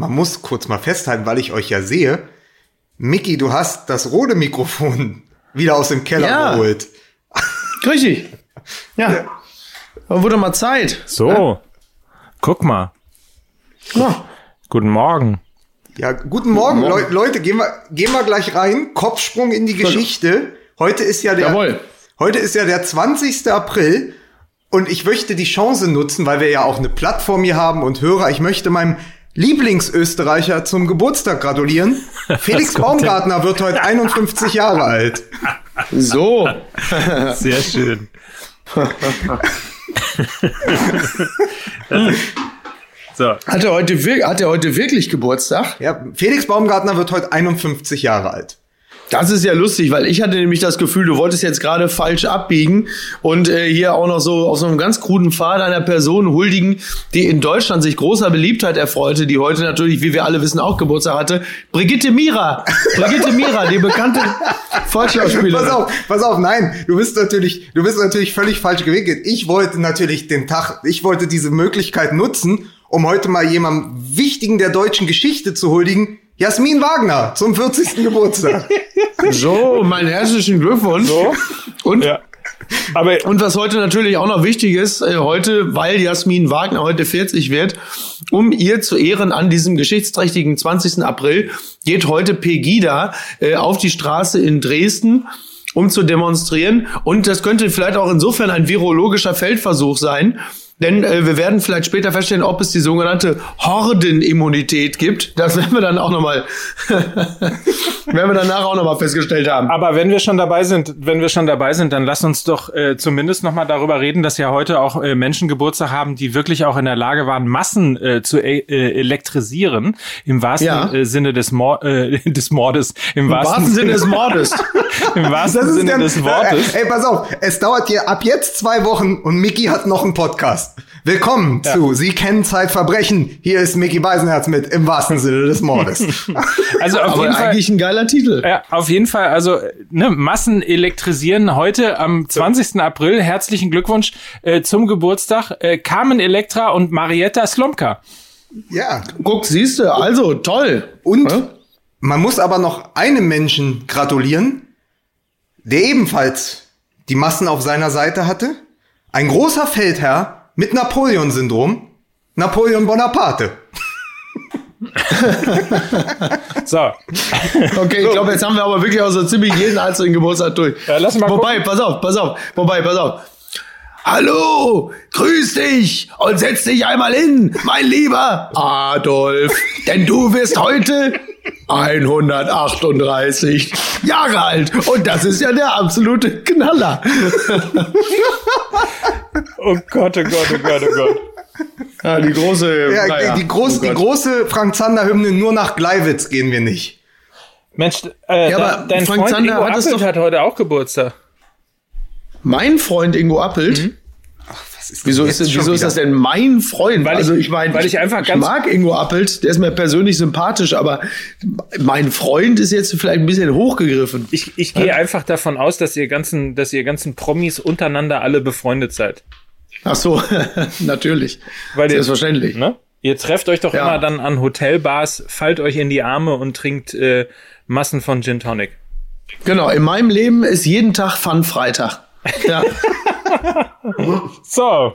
man muss kurz mal festhalten, weil ich euch ja sehe. Mickey, du hast das rote Mikrofon wieder aus dem Keller Ja. geholt. Richtig. Ja. Aber wurde mal Zeit. So, guck mal. Ja. Guten Morgen. Ja, guten Morgen, Leu Leute, gehen wir, gehen wir gleich rein. Kopfsprung in die Geschichte. Heute ist ja der, Jawohl. heute ist ja der 20. April und ich möchte die Chance nutzen, weil wir ja auch eine Plattform hier haben und Hörer. Ich möchte meinem Lieblingsösterreicher zum Geburtstag gratulieren. Felix Baumgartner wird heute 51 Jahre alt. So. Sehr schön. so, Hat er heute, hat er heute wirklich Geburtstag? Ja, Felix Baumgartner wird heute 51 Jahre alt. Das ist ja lustig, weil ich hatte nämlich das Gefühl, du wolltest jetzt gerade falsch abbiegen und äh, hier auch noch so auf so einem ganz kruden Pfad einer Person huldigen, die in Deutschland sich großer Beliebtheit erfreute, die heute natürlich, wie wir alle wissen, auch Geburtstag hatte. Brigitte Mira. Brigitte Mira, die bekannte Volksschauspielerin. Pass auf, pass auf, nein, du bist natürlich, du bist natürlich völlig falsch gewickelt. Ich wollte natürlich den Tag, ich wollte diese Möglichkeit nutzen, um heute mal jemandem Wichtigen der deutschen Geschichte zu huldigen. Jasmin Wagner zum 40. Geburtstag. So, meinen herzlichen Glückwunsch. So. Und, ja. Aber und was heute natürlich auch noch wichtig ist, äh, heute, weil Jasmin Wagner heute 40 wird, um ihr zu Ehren an diesem geschichtsträchtigen 20. April, geht heute Pegida äh, auf die Straße in Dresden um zu demonstrieren. Und das könnte vielleicht auch insofern ein virologischer Feldversuch sein. Denn äh, wir werden vielleicht später feststellen, ob es die sogenannte Hordenimmunität gibt. Das werden wir dann auch nochmal, werden wir danach auch nochmal festgestellt haben. Aber wenn wir schon dabei sind, wenn wir schon dabei sind, dann lass uns doch äh, zumindest noch mal darüber reden, dass ja heute auch äh, Menschen Geburtstag haben, die wirklich auch in der Lage waren, Massen äh, zu e äh, elektrisieren im wahrsten Ja. äh, Sinne des, Mor äh, des Mordes, im, Im wahrsten Sinne des Mordes. im wahrsten Sinne der- des Wortes. Ey, pass auf, es dauert hier ab jetzt zwei Wochen und Mickey hat noch einen Podcast. Willkommen zu Sie kennen Zeitverbrechen. Hier ist Mickey Beisenherz mit im wahrsten Sinne des Mordes. Also auf Aber jeden Fall. eigentlich ein geiler Titel. Ja, auf jeden Fall, also ne, Massen elektrisieren heute am 20. April. Herzlichen Glückwunsch äh, zum Geburtstag. Äh, Carmen Electra und Marietta Slomka. ja. Guck, siehst du, also toll. Und Ja? man muss aber noch einem Menschen gratulieren, der ebenfalls die Massen auf seiner Seite hatte. Ein großer Feldherr mit Napoleon-Syndrom. Napoleon Bonaparte. So, Okay, ich glaube, jetzt haben wir aber wirklich auch so ziemlich jeden einzelnen Geburtstag durch. Ja, lass mal Wobei, pass auf, pass auf, wobei, pass auf. Hallo, grüß dich und setz dich einmal hin, mein lieber Adolf, denn du wirst heute 138 Jahre alt und das ist ja der absolute Knaller. oh Gott, oh Gott, oh Gott, oh Gott. Ja, die große, Ja, naja, die, große, oh die große Frank Zander-Hymne nur nach Gleiwitz gehen wir nicht. Mensch, äh, Ja, aber dein Frank Freund Zander Ingo Appelt hat heute auch Geburtstag. Mein Freund Ingo Appelt. Mhm. Ist Wieso ist, das, wieso ist das denn mein Freund? Weil ich- also ich meine, weil ich einfach ich ganz- mag Ingo Appelt, der ist mir persönlich sympathisch, aber mein Freund ist jetzt vielleicht ein bisschen hochgegriffen. Ich, ich gehe einfach davon aus, dass ihr ganzen, dass ihr ganzen Promis untereinander alle befreundet seid. Ach so, natürlich. Weil ihr- Selbstverständlich. Ne? Ihr trefft euch doch Ja. immer dann an Hotelbars, fallt euch in die Arme und trinkt äh, Massen von Gin Tonic. Genau, in meinem Leben ist jeden Tag Fun Freitag. Ja. So.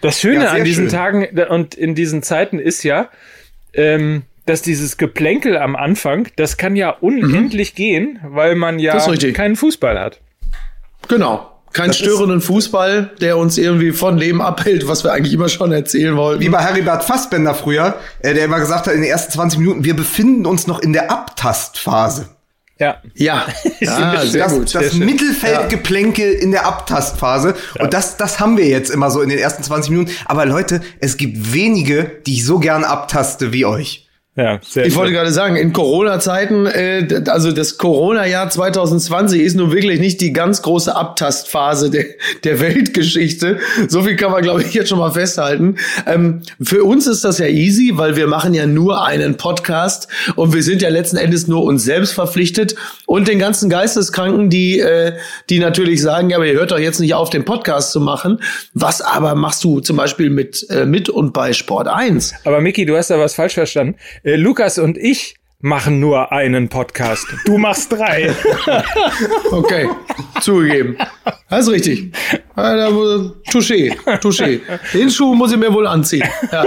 Das Schöne Ja, an diesen schön. Tagen und in diesen Zeiten ist ja, ähm, dass dieses Geplänkel am Anfang, das kann ja unendlich gehen, weil man ja keinen Fußball hat. genau. Kein störenden Fußball, der uns irgendwie von Leben abhält, was wir eigentlich immer schon erzählen wollten. Wie bei Heribert Fassbender früher, äh, der immer gesagt hat, in den ersten 20 Minuten, wir befinden uns noch in der Abtastphase. Ja. ja, ja sehr das gut. das. Mittelfeldgeplänkel in der Abtastphase. Und das, das haben wir jetzt immer so in den ersten 20 Minuten. Aber Leute, es gibt wenige, die ich so gern abtaste wie euch. Ja, sehr ich wollte gerade sagen, in Corona-Zeiten, äh, also das Corona-Jahr 2020 ist nun wirklich nicht die ganz große Abtastphase der, der Weltgeschichte. So viel kann man, glaube ich, jetzt schon mal festhalten. Ähm, für uns ist das ja easy, weil wir machen ja nur einen Podcast und wir sind ja letzten Endes nur uns selbst verpflichtet und den ganzen Geisteskranken, die, äh, die natürlich sagen, ja, aber ihr hört doch jetzt nicht auf, den Podcast zu machen. Was aber machst du zum Beispiel mit, äh, mit und bei Sport 1? Aber Miki, du hast da was falsch verstanden. Äh, Lukas und ich machen nur einen Podcast. Du machst drei. okay, zugegeben. Das ist richtig. Touché, touché. Den Schuh muss ich mir wohl anziehen. Ja,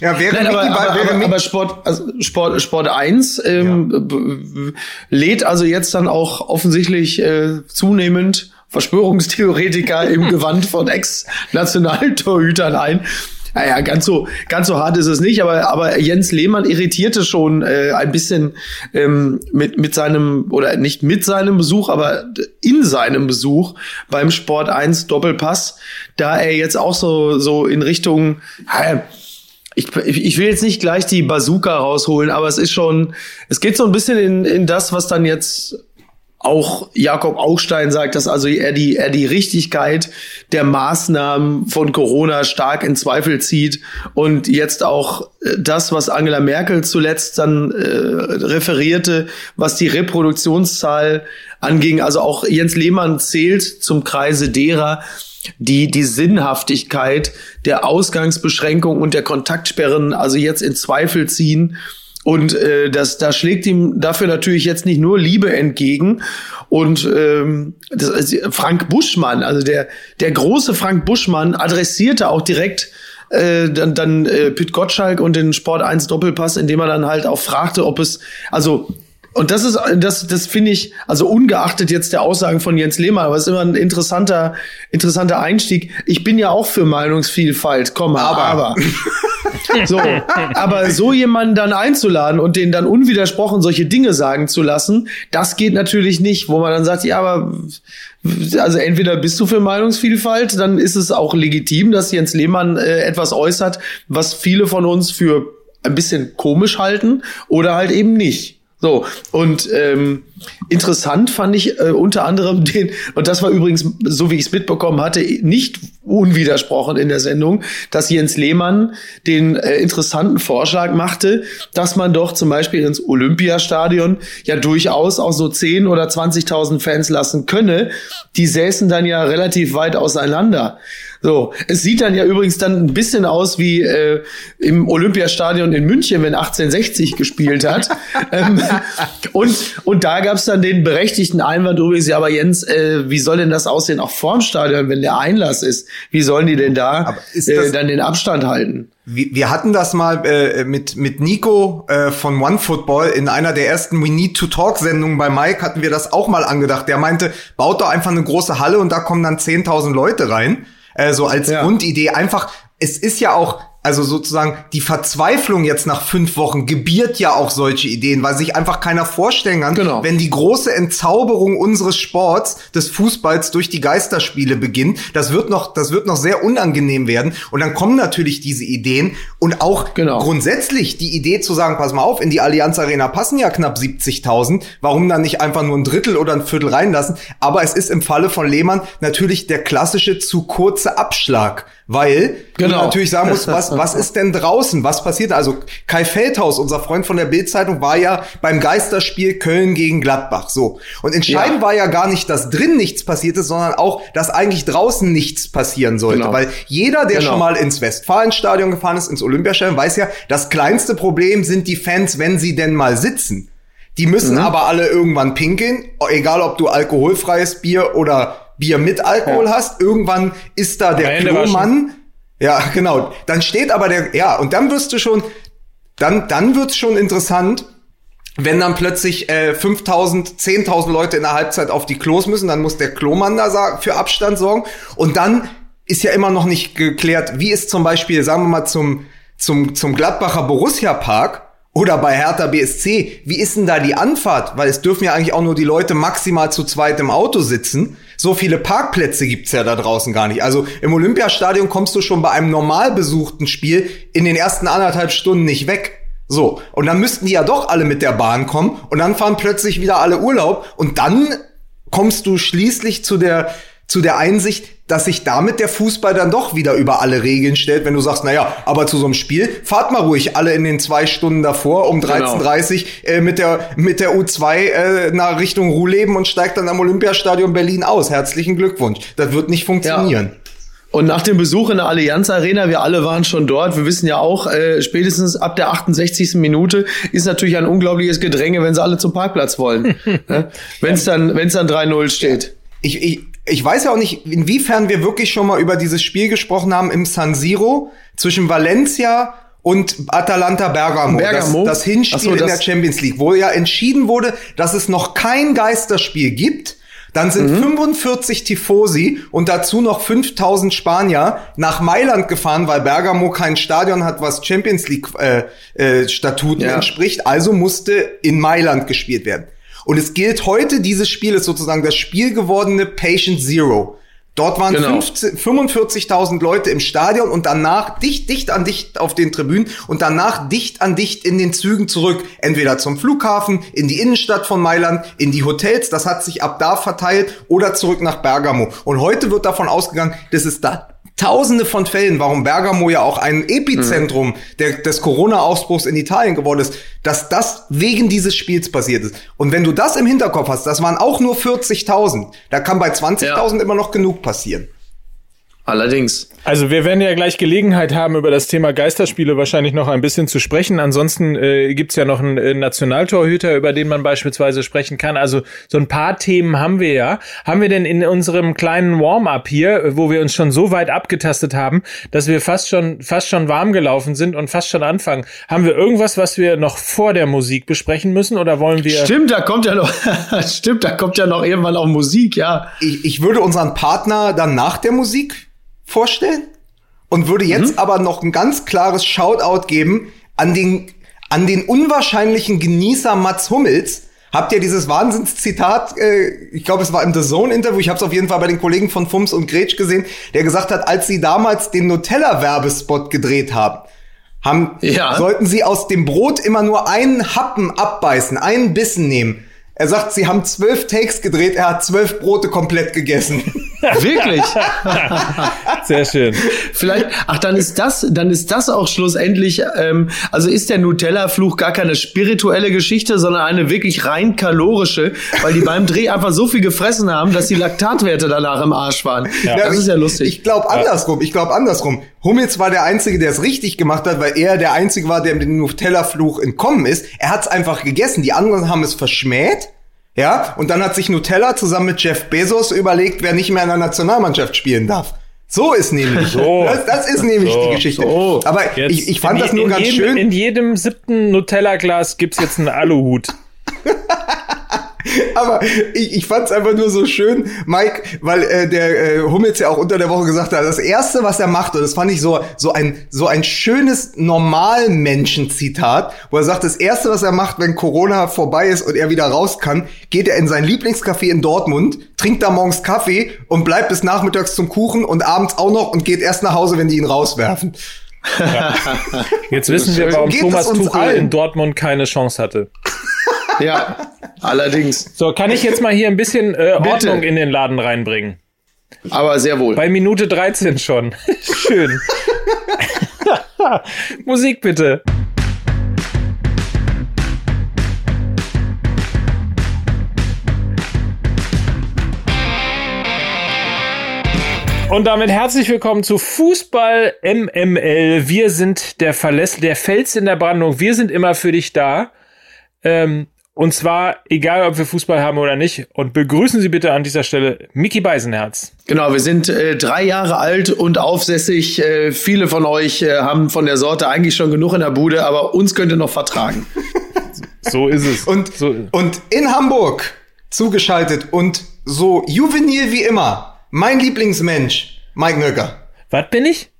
ja wäre Nein, aber, aber, aber, aber, Sport, also Sport, Sport 1 ähm, ja. lädt also jetzt dann auch offensichtlich äh, zunehmend Verschwörungstheoretiker im Gewand von Ex-Nationaltorhütern ein. Naja, ganz so, ganz so hart ist es nicht, aber, aber Jens Lehmann irritierte schon äh, ein bisschen ähm, mit, mit seinem, oder nicht mit seinem Besuch, aber in seinem Besuch beim Sport 1 Doppelpass, da er jetzt auch so, so in Richtung, äh, ich, ich will jetzt nicht gleich die Bazooka rausholen, aber es ist schon, es geht so ein bisschen in, in das, was dann jetzt auch Jakob Augstein sagt, dass also er die, er die Richtigkeit der Maßnahmen von Corona stark in Zweifel zieht. Und jetzt auch äh, das, was Angela Merkel zuletzt dann äh, referierte, was die Reproduktionszahl anging, also auch Jens Lehmann zählt zum Kreise derer, die die Sinnhaftigkeit der Ausgangsbeschränkung und der Kontaktsperren also jetzt in Zweifel ziehen und äh, das, da schlägt ihm dafür natürlich jetzt nicht nur Liebe entgegen. Und ähm, das, Frank Buschmann, also der, der große Frank Buschmann, adressierte auch direkt äh, dann, dann äh, Pit Gottschalk und den Sport 1 Doppelpass, indem er dann halt auch fragte, ob es, also und das ist, das, das finde ich, also ungeachtet jetzt der Aussagen von Jens Lehmann, aber es ist immer ein interessanter, interessanter Einstieg. Ich bin ja auch für Meinungsvielfalt, komm, aber, aber. so, aber so jemanden dann einzuladen und den dann unwidersprochen solche Dinge sagen zu lassen, das geht natürlich nicht, wo man dann sagt, ja, aber, also entweder bist du für Meinungsvielfalt, dann ist es auch legitim, dass Jens Lehmann äh, etwas äußert, was viele von uns für ein bisschen komisch halten oder halt eben nicht. So, und ähm, interessant fand ich äh, unter anderem den, und das war übrigens, so wie ich es mitbekommen hatte, nicht unwidersprochen in der Sendung, dass Jens Lehmann den äh, interessanten Vorschlag machte, dass man doch zum Beispiel ins Olympiastadion ja durchaus auch so 10 oder 20.000 Fans lassen könne. Die säßen dann ja relativ weit auseinander. So, es sieht dann ja übrigens dann ein bisschen aus wie äh, im Olympiastadion in München, wenn 1860 gespielt hat. ähm, und, und da gab es dann den berechtigten Einwand übrigens, ja, aber Jens, äh, wie soll denn das aussehen auch vorm Stadion, wenn der Einlass ist? Wie sollen die denn da äh, dann den Abstand halten? Wir hatten das mal äh, mit mit Nico äh, von OneFootball in einer der ersten We Need to Talk Sendungen bei Mike hatten wir das auch mal angedacht. Der meinte, baut doch einfach eine große Halle und da kommen dann 10.000 Leute rein äh, so als ja. Grundidee. Einfach, es ist ja auch also sozusagen die Verzweiflung jetzt nach fünf Wochen gebiert ja auch solche Ideen, weil sich einfach keiner vorstellen kann, genau. wenn die große Entzauberung unseres Sports, des Fußballs durch die Geisterspiele beginnt. Das wird noch, das wird noch sehr unangenehm werden. Und dann kommen natürlich diese Ideen und auch genau. grundsätzlich die Idee zu sagen, pass mal auf, in die Allianz Arena passen ja knapp 70.000. Warum dann nicht einfach nur ein Drittel oder ein Viertel reinlassen? Aber es ist im Falle von Lehmann natürlich der klassische zu kurze Abschlag weil genau. du natürlich sagen musst, was, was ist denn draußen? Was passiert? Also Kai Feldhaus, unser Freund von der Bildzeitung, war ja beim Geisterspiel Köln gegen Gladbach. So. Und entscheidend ja. war ja gar nicht, dass drin nichts passiert ist, sondern auch, dass eigentlich draußen nichts passieren sollte. Genau. Weil jeder, der genau. schon mal ins Westfalenstadion gefahren ist, ins Olympiastadion, weiß ja, das kleinste Problem sind die Fans, wenn sie denn mal sitzen. Die müssen mhm. aber alle irgendwann pinkeln, egal ob du alkoholfreies Bier oder Bier mit Alkohol ja. hast, irgendwann ist da der Klomann. Ja, genau. Dann steht aber der, ja, und dann wirst du schon, dann, dann wird's schon interessant, wenn dann plötzlich äh, 5000, 10.000 Leute in der Halbzeit auf die Klos müssen, dann muss der Klomann da für Abstand sorgen. Und dann ist ja immer noch nicht geklärt, wie ist zum Beispiel, sagen wir mal, zum, zum, zum Gladbacher Borussia Park, oder bei Hertha BSC, wie ist denn da die Anfahrt? Weil es dürfen ja eigentlich auch nur die Leute maximal zu zweit im Auto sitzen. So viele Parkplätze gibt's ja da draußen gar nicht. Also im Olympiastadion kommst du schon bei einem normal besuchten Spiel in den ersten anderthalb Stunden nicht weg. So, und dann müssten die ja doch alle mit der Bahn kommen und dann fahren plötzlich wieder alle Urlaub und dann kommst du schließlich zu der zu der Einsicht, dass sich damit der Fußball dann doch wieder über alle Regeln stellt, wenn du sagst, na ja, aber zu so einem Spiel fahrt mal ruhig alle in den zwei Stunden davor um 13.30 genau. äh, mit der mit der U2 äh, nach Richtung Ruhleben und steigt dann am Olympiastadion Berlin aus. Herzlichen Glückwunsch. Das wird nicht funktionieren. Ja. Und nach dem Besuch in der Allianz Arena, wir alle waren schon dort, wir wissen ja auch, äh, spätestens ab der 68. Minute ist natürlich ein unglaubliches Gedränge, wenn sie alle zum Parkplatz wollen. ne? Wenn es dann, wenn's dann 3-0 steht. Ich, ich, ich weiß ja auch nicht, inwiefern wir wirklich schon mal über dieses Spiel gesprochen haben im San Siro zwischen Valencia und Atalanta Bergamo, Bergamo? Das, das Hinspiel so, das in der Champions League, wo ja entschieden wurde, dass es noch kein Geisterspiel gibt dann sind mhm. 45 Tifosi und dazu noch 5000 Spanier nach Mailand gefahren, weil Bergamo kein Stadion hat, was Champions League äh, äh, Statuten ja. entspricht. Also musste in Mailand gespielt werden. Und es gilt heute, dieses Spiel ist sozusagen das Spiel gewordene Patient Zero. Dort waren genau. 45.000 Leute im Stadion und danach dicht, dicht an dicht auf den Tribünen und danach dicht an dicht in den Zügen zurück. Entweder zum Flughafen, in die Innenstadt von Mailand, in die Hotels. Das hat sich ab da verteilt oder zurück nach Bergamo. Und heute wird davon ausgegangen, dass es da Tausende von Fällen, warum Bergamo ja auch ein Epizentrum mhm. der, des Corona-Ausbruchs in Italien geworden ist, dass das wegen dieses Spiels passiert ist. Und wenn du das im Hinterkopf hast, das waren auch nur 40.000, da kann bei 20.000 ja. immer noch genug passieren. Allerdings. Also wir werden ja gleich Gelegenheit haben, über das Thema Geisterspiele wahrscheinlich noch ein bisschen zu sprechen. Ansonsten äh, gibt's ja noch einen äh, Nationaltorhüter, über den man beispielsweise sprechen kann. Also so ein paar Themen haben wir ja. Haben wir denn in unserem kleinen Warm-up hier, wo wir uns schon so weit abgetastet haben, dass wir fast schon fast schon warm gelaufen sind und fast schon anfangen, haben wir irgendwas, was wir noch vor der Musik besprechen müssen oder wollen wir? Stimmt, da kommt ja noch. stimmt, da kommt ja noch irgendwann auch Musik, ja. Ich, ich würde unseren Partner dann nach der Musik vorstellen und würde jetzt mhm. aber noch ein ganz klares Shoutout geben an den, an den unwahrscheinlichen Genießer Mats Hummels. Habt ihr dieses Wahnsinnszitat, äh, ich glaube, es war im The Zone-Interview, ich habe es auf jeden Fall bei den Kollegen von Fums und Gretsch gesehen, der gesagt hat, als sie damals den Nutella-Werbespot gedreht haben, haben ja. sollten sie aus dem Brot immer nur einen Happen abbeißen, einen Bissen nehmen. Er sagt, sie haben zwölf Takes gedreht, er hat zwölf Brote komplett gegessen. Wirklich? Sehr schön. Vielleicht, ach, dann ist das, dann ist das auch schlussendlich, ähm, also ist der Nutella-Fluch gar keine spirituelle Geschichte, sondern eine wirklich rein kalorische, weil die beim Dreh einfach so viel gefressen haben, dass die Laktatwerte danach im Arsch waren. Ja. Das ich, ist ja lustig. Ich glaube andersrum, ich glaube andersrum. Hummels war der Einzige, der es richtig gemacht hat, weil er der Einzige war, der mit dem Nutella-Fluch entkommen ist. Er hat es einfach gegessen. Die anderen haben es verschmäht ja, und dann hat sich Nutella zusammen mit Jeff Bezos überlegt, wer nicht mehr in der Nationalmannschaft spielen darf. So ist nämlich. So. Das, das ist nämlich so. die Geschichte. So. Aber ich, ich fand das nur ganz jedem, schön. In jedem siebten Nutella-Glas gibt's jetzt einen Aluhut. Aber ich, ich fand es einfach nur so schön, Mike, weil äh, der äh, Hummels ja auch unter der Woche gesagt hat, das erste, was er macht, und das fand ich so so ein so ein schönes Normalmenschen-Zitat, wo er sagt, das erste, was er macht, wenn Corona vorbei ist und er wieder raus kann, geht er in sein Lieblingscafé in Dortmund, trinkt da morgens Kaffee und bleibt bis nachmittags zum Kuchen und abends auch noch und geht erst nach Hause, wenn die ihn rauswerfen. Ja. Jetzt wissen wir, warum Thomas Tuchel allen? in Dortmund keine Chance hatte. Ja, allerdings. So, kann ich jetzt mal hier ein bisschen äh, Ordnung in den Laden reinbringen? Aber sehr wohl. Bei Minute 13 schon. Schön. Musik bitte. Und damit herzlich willkommen zu Fußball MML. Wir sind der Verläss, der Fels in der Brandung. Wir sind immer für dich da. Ähm, und zwar, egal ob wir Fußball haben oder nicht. Und begrüßen Sie bitte an dieser Stelle Mickey Beisenherz. Genau, wir sind äh, drei Jahre alt und aufsässig. Äh, viele von euch äh, haben von der Sorte eigentlich schon genug in der Bude, aber uns könnt ihr noch vertragen. so ist es. Und, so. und in Hamburg zugeschaltet und so juvenil wie immer, mein Lieblingsmensch, Mike Nöcker. Was bin ich?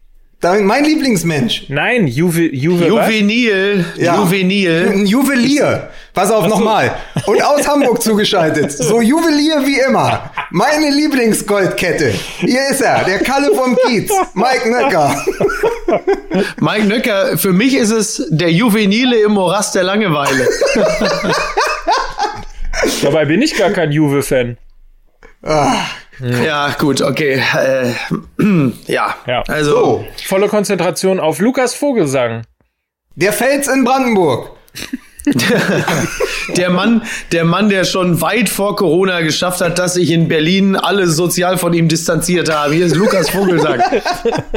mein Lieblingsmensch. Nein, Juve, Juve Juvenil. Ja. Juvenil. Ein Juwelier. Pass auf nochmal. Und aus Hamburg zugeschaltet. So Juwelier wie immer. Meine Lieblingsgoldkette. Hier ist er, der Kalle vom Kiez. Mike Nöcker. Mike Nöcker, für mich ist es der Juvenile im Morast der Langeweile. Dabei bin ich gar kein Juve-Fan. Ah. Ja, gut, okay. Äh, ja. ja, also so. volle Konzentration auf Lukas Vogelsang. Der Fels in Brandenburg. der Mann, der Mann, der schon weit vor Corona geschafft hat, dass sich in Berlin alle sozial von ihm distanziert haben. Hier ist Lukas Vogelsang.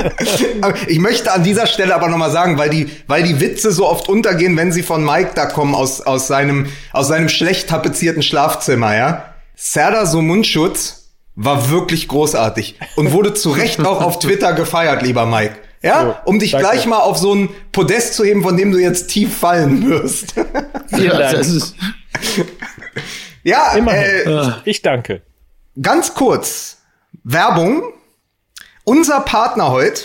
ich möchte an dieser Stelle aber nochmal sagen, weil die, weil die Witze so oft untergehen, wenn sie von Mike da kommen aus, aus seinem, aus seinem schlecht tapezierten Schlafzimmer, ja. Serdar so Mundschutz war wirklich großartig und wurde zu Recht auch auf Twitter gefeiert, lieber Mike. Ja, um dich danke. gleich mal auf so ein Podest zu heben, von dem du jetzt tief fallen wirst. Vielen Dank. Ja, äh, ich danke. Ganz kurz, Werbung. Unser Partner heute,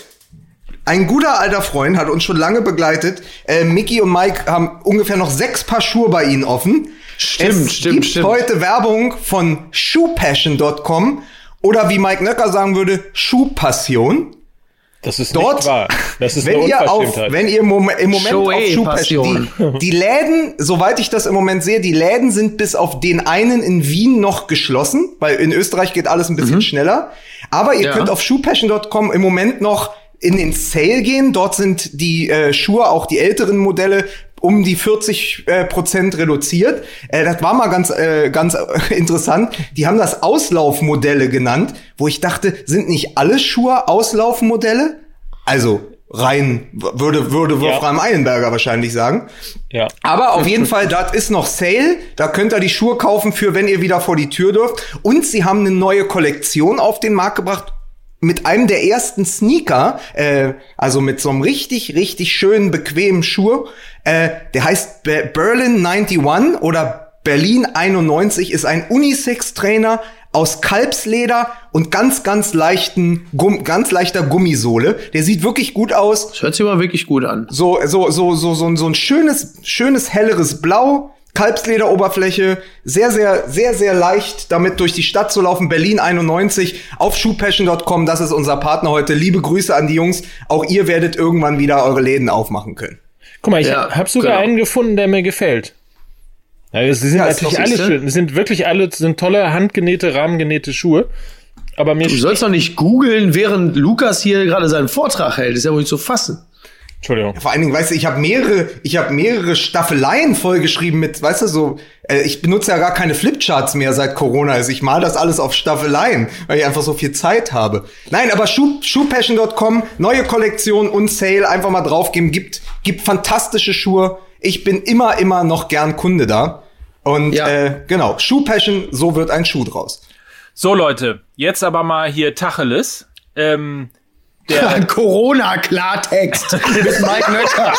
ein guter alter Freund, hat uns schon lange begleitet. Äh, Mickey und Mike haben ungefähr noch sechs Paar Schuhe bei ihnen offen. Stimmt, es stimmt, gibt stimmt. heute Werbung von shoepassion.com oder wie Mike Nöcker sagen würde, Schuhpassion. Das ist Dort, nicht wahr. Das ist wenn ihr auf, wenn ihr im Moment, im Moment Show auf Schuhpassion, die, die Läden, soweit ich das im Moment sehe, die Läden sind bis auf den einen in Wien noch geschlossen, weil in Österreich geht alles ein bisschen mhm. schneller. Aber ihr ja. könnt auf shoepassion.com im Moment noch in den Sale gehen. Dort sind die äh, Schuhe, auch die älteren Modelle, um die 40 äh, Prozent reduziert. Äh, das war mal ganz äh, ganz interessant. Die haben das Auslaufmodelle genannt, wo ich dachte, sind nicht alle Schuhe Auslaufmodelle? Also rein würde würde Wolfram ja. Eilenberger wahrscheinlich sagen. Ja. Aber auf jeden Fall, das ist noch Sale. Da könnt ihr die Schuhe kaufen für, wenn ihr wieder vor die Tür dürft. Und sie haben eine neue Kollektion auf den Markt gebracht mit einem der ersten Sneaker, äh, also mit so einem richtig, richtig schönen, bequemen Schuh. Äh, der heißt Be Berlin 91 oder Berlin 91, ist ein Unisex-Trainer aus Kalbsleder und ganz, ganz leichten, Gumm, ganz leichter Gummisohle. Der sieht wirklich gut aus. Das hört sich aber wirklich gut an. So, so, so, so, so, so ein schönes, schönes, helleres Blau Kalbslederoberfläche, sehr, sehr, sehr, sehr leicht damit durch die Stadt zu laufen. Berlin 91 auf shoepassion.com, das ist unser Partner heute. Liebe Grüße an die Jungs. Auch ihr werdet irgendwann wieder eure Läden aufmachen können. Guck mal, ich ja, habe sogar genau. einen gefunden, der mir gefällt. Ja, sie sind ja, natürlich alle schön. Es sind wirklich alle, sind tolle handgenähte, rahmengenähte Schuhe. Aber mir du sollst doch nicht googeln, während Lukas hier gerade seinen Vortrag hält. Das ist ja wohl nicht zu fassen. Entschuldigung. Vor allen Dingen, weißt du, ich habe mehrere, ich habe mehrere Staffeleien vollgeschrieben mit, weißt du, so, äh, ich benutze ja gar keine Flipcharts mehr seit Corona. Also ich mal das alles auf Staffeleien, weil ich einfach so viel Zeit habe. Nein, aber Schuh, Schuhpassion.com, neue Kollektion und Sale, einfach mal draufgeben, gibt, gibt fantastische Schuhe. Ich bin immer, immer noch gern Kunde da. Und ja. äh, genau, Schuhpassion, so wird ein Schuh draus. So Leute, jetzt aber mal hier Tacheles. Ähm, der Corona-Klartext mit Mike Nöcker.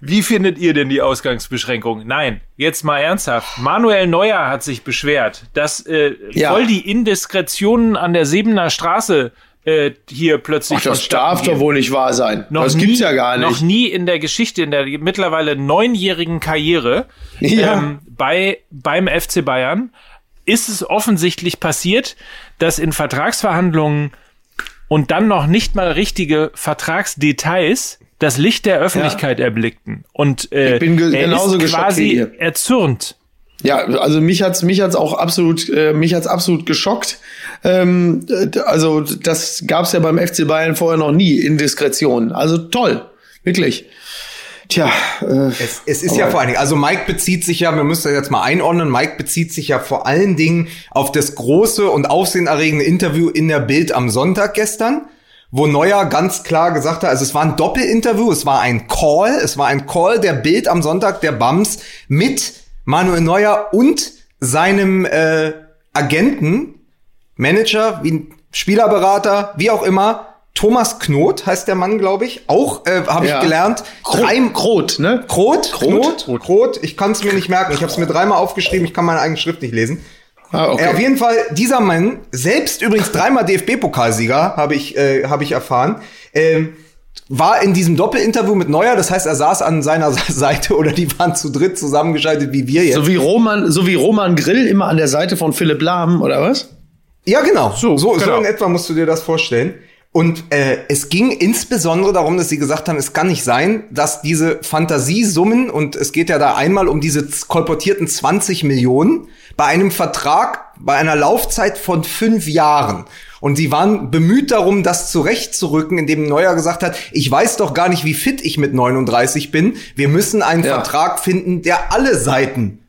Wie findet ihr denn die Ausgangsbeschränkung? Nein, jetzt mal ernsthaft. Manuel Neuer hat sich beschwert, dass äh, ja. voll die Indiskretionen an der Sebener Straße äh, hier plötzlich. Ach, das darf doch wohl nicht wahr sein. Noch das nie, gibt's ja gar nicht. Noch nie in der Geschichte, in der mittlerweile neunjährigen Karriere ja. ähm, bei beim FC Bayern ist es offensichtlich passiert, dass in Vertragsverhandlungen und dann noch nicht mal richtige Vertragsdetails das Licht der Öffentlichkeit ja. erblickten. Und äh, ich bin ge er genauso ist quasi erzürnt. Ja, also mich hat's mich hat's auch absolut äh, mich hat's absolut geschockt. Ähm, also das gab's ja beim FC Bayern vorher noch nie Indiskretion. Also toll, wirklich. Tja, äh, es, es ist ja vor allen Dingen, also Mike bezieht sich ja, wir müssen das jetzt mal einordnen, Mike bezieht sich ja vor allen Dingen auf das große und aufsehenerregende Interview in der Bild am Sonntag gestern, wo Neuer ganz klar gesagt hat, also es war ein Doppelinterview, es war ein Call, es war ein Call der Bild am Sonntag der Bams mit Manuel Neuer und seinem äh, Agenten, Manager, wie Spielerberater, wie auch immer, Thomas Knot heißt der Mann, glaube ich. Auch äh, habe ja. ich gelernt. Drei, Krot, ne? Krot, Knot, Krot. Krot. Ich kann es mir nicht merken. Ich habe es mir dreimal aufgeschrieben. Ich kann meine eigene Schrift nicht lesen. Ah, okay. Äh, auf jeden Fall, dieser Mann, selbst übrigens dreimal DFB-Pokalsieger, habe ich, äh, hab ich erfahren, äh, war in diesem Doppelinterview mit Neuer, das heißt, er saß an seiner Seite oder die waren zu dritt zusammengeschaltet wie wir jetzt. So wie Roman, so wie Roman Grill immer an der Seite von Philipp Lahm, oder was? Ja, genau. So, so, genau. so in etwa musst du dir das vorstellen. Und äh, es ging insbesondere darum, dass sie gesagt haben, es kann nicht sein, dass diese Fantasiesummen, und es geht ja da einmal um diese kolportierten 20 Millionen, bei einem Vertrag, bei einer Laufzeit von fünf Jahren. Und sie waren bemüht darum, das zurechtzurücken, indem Neuer gesagt hat, ich weiß doch gar nicht, wie fit ich mit 39 bin. Wir müssen einen ja. Vertrag finden, der alle Seiten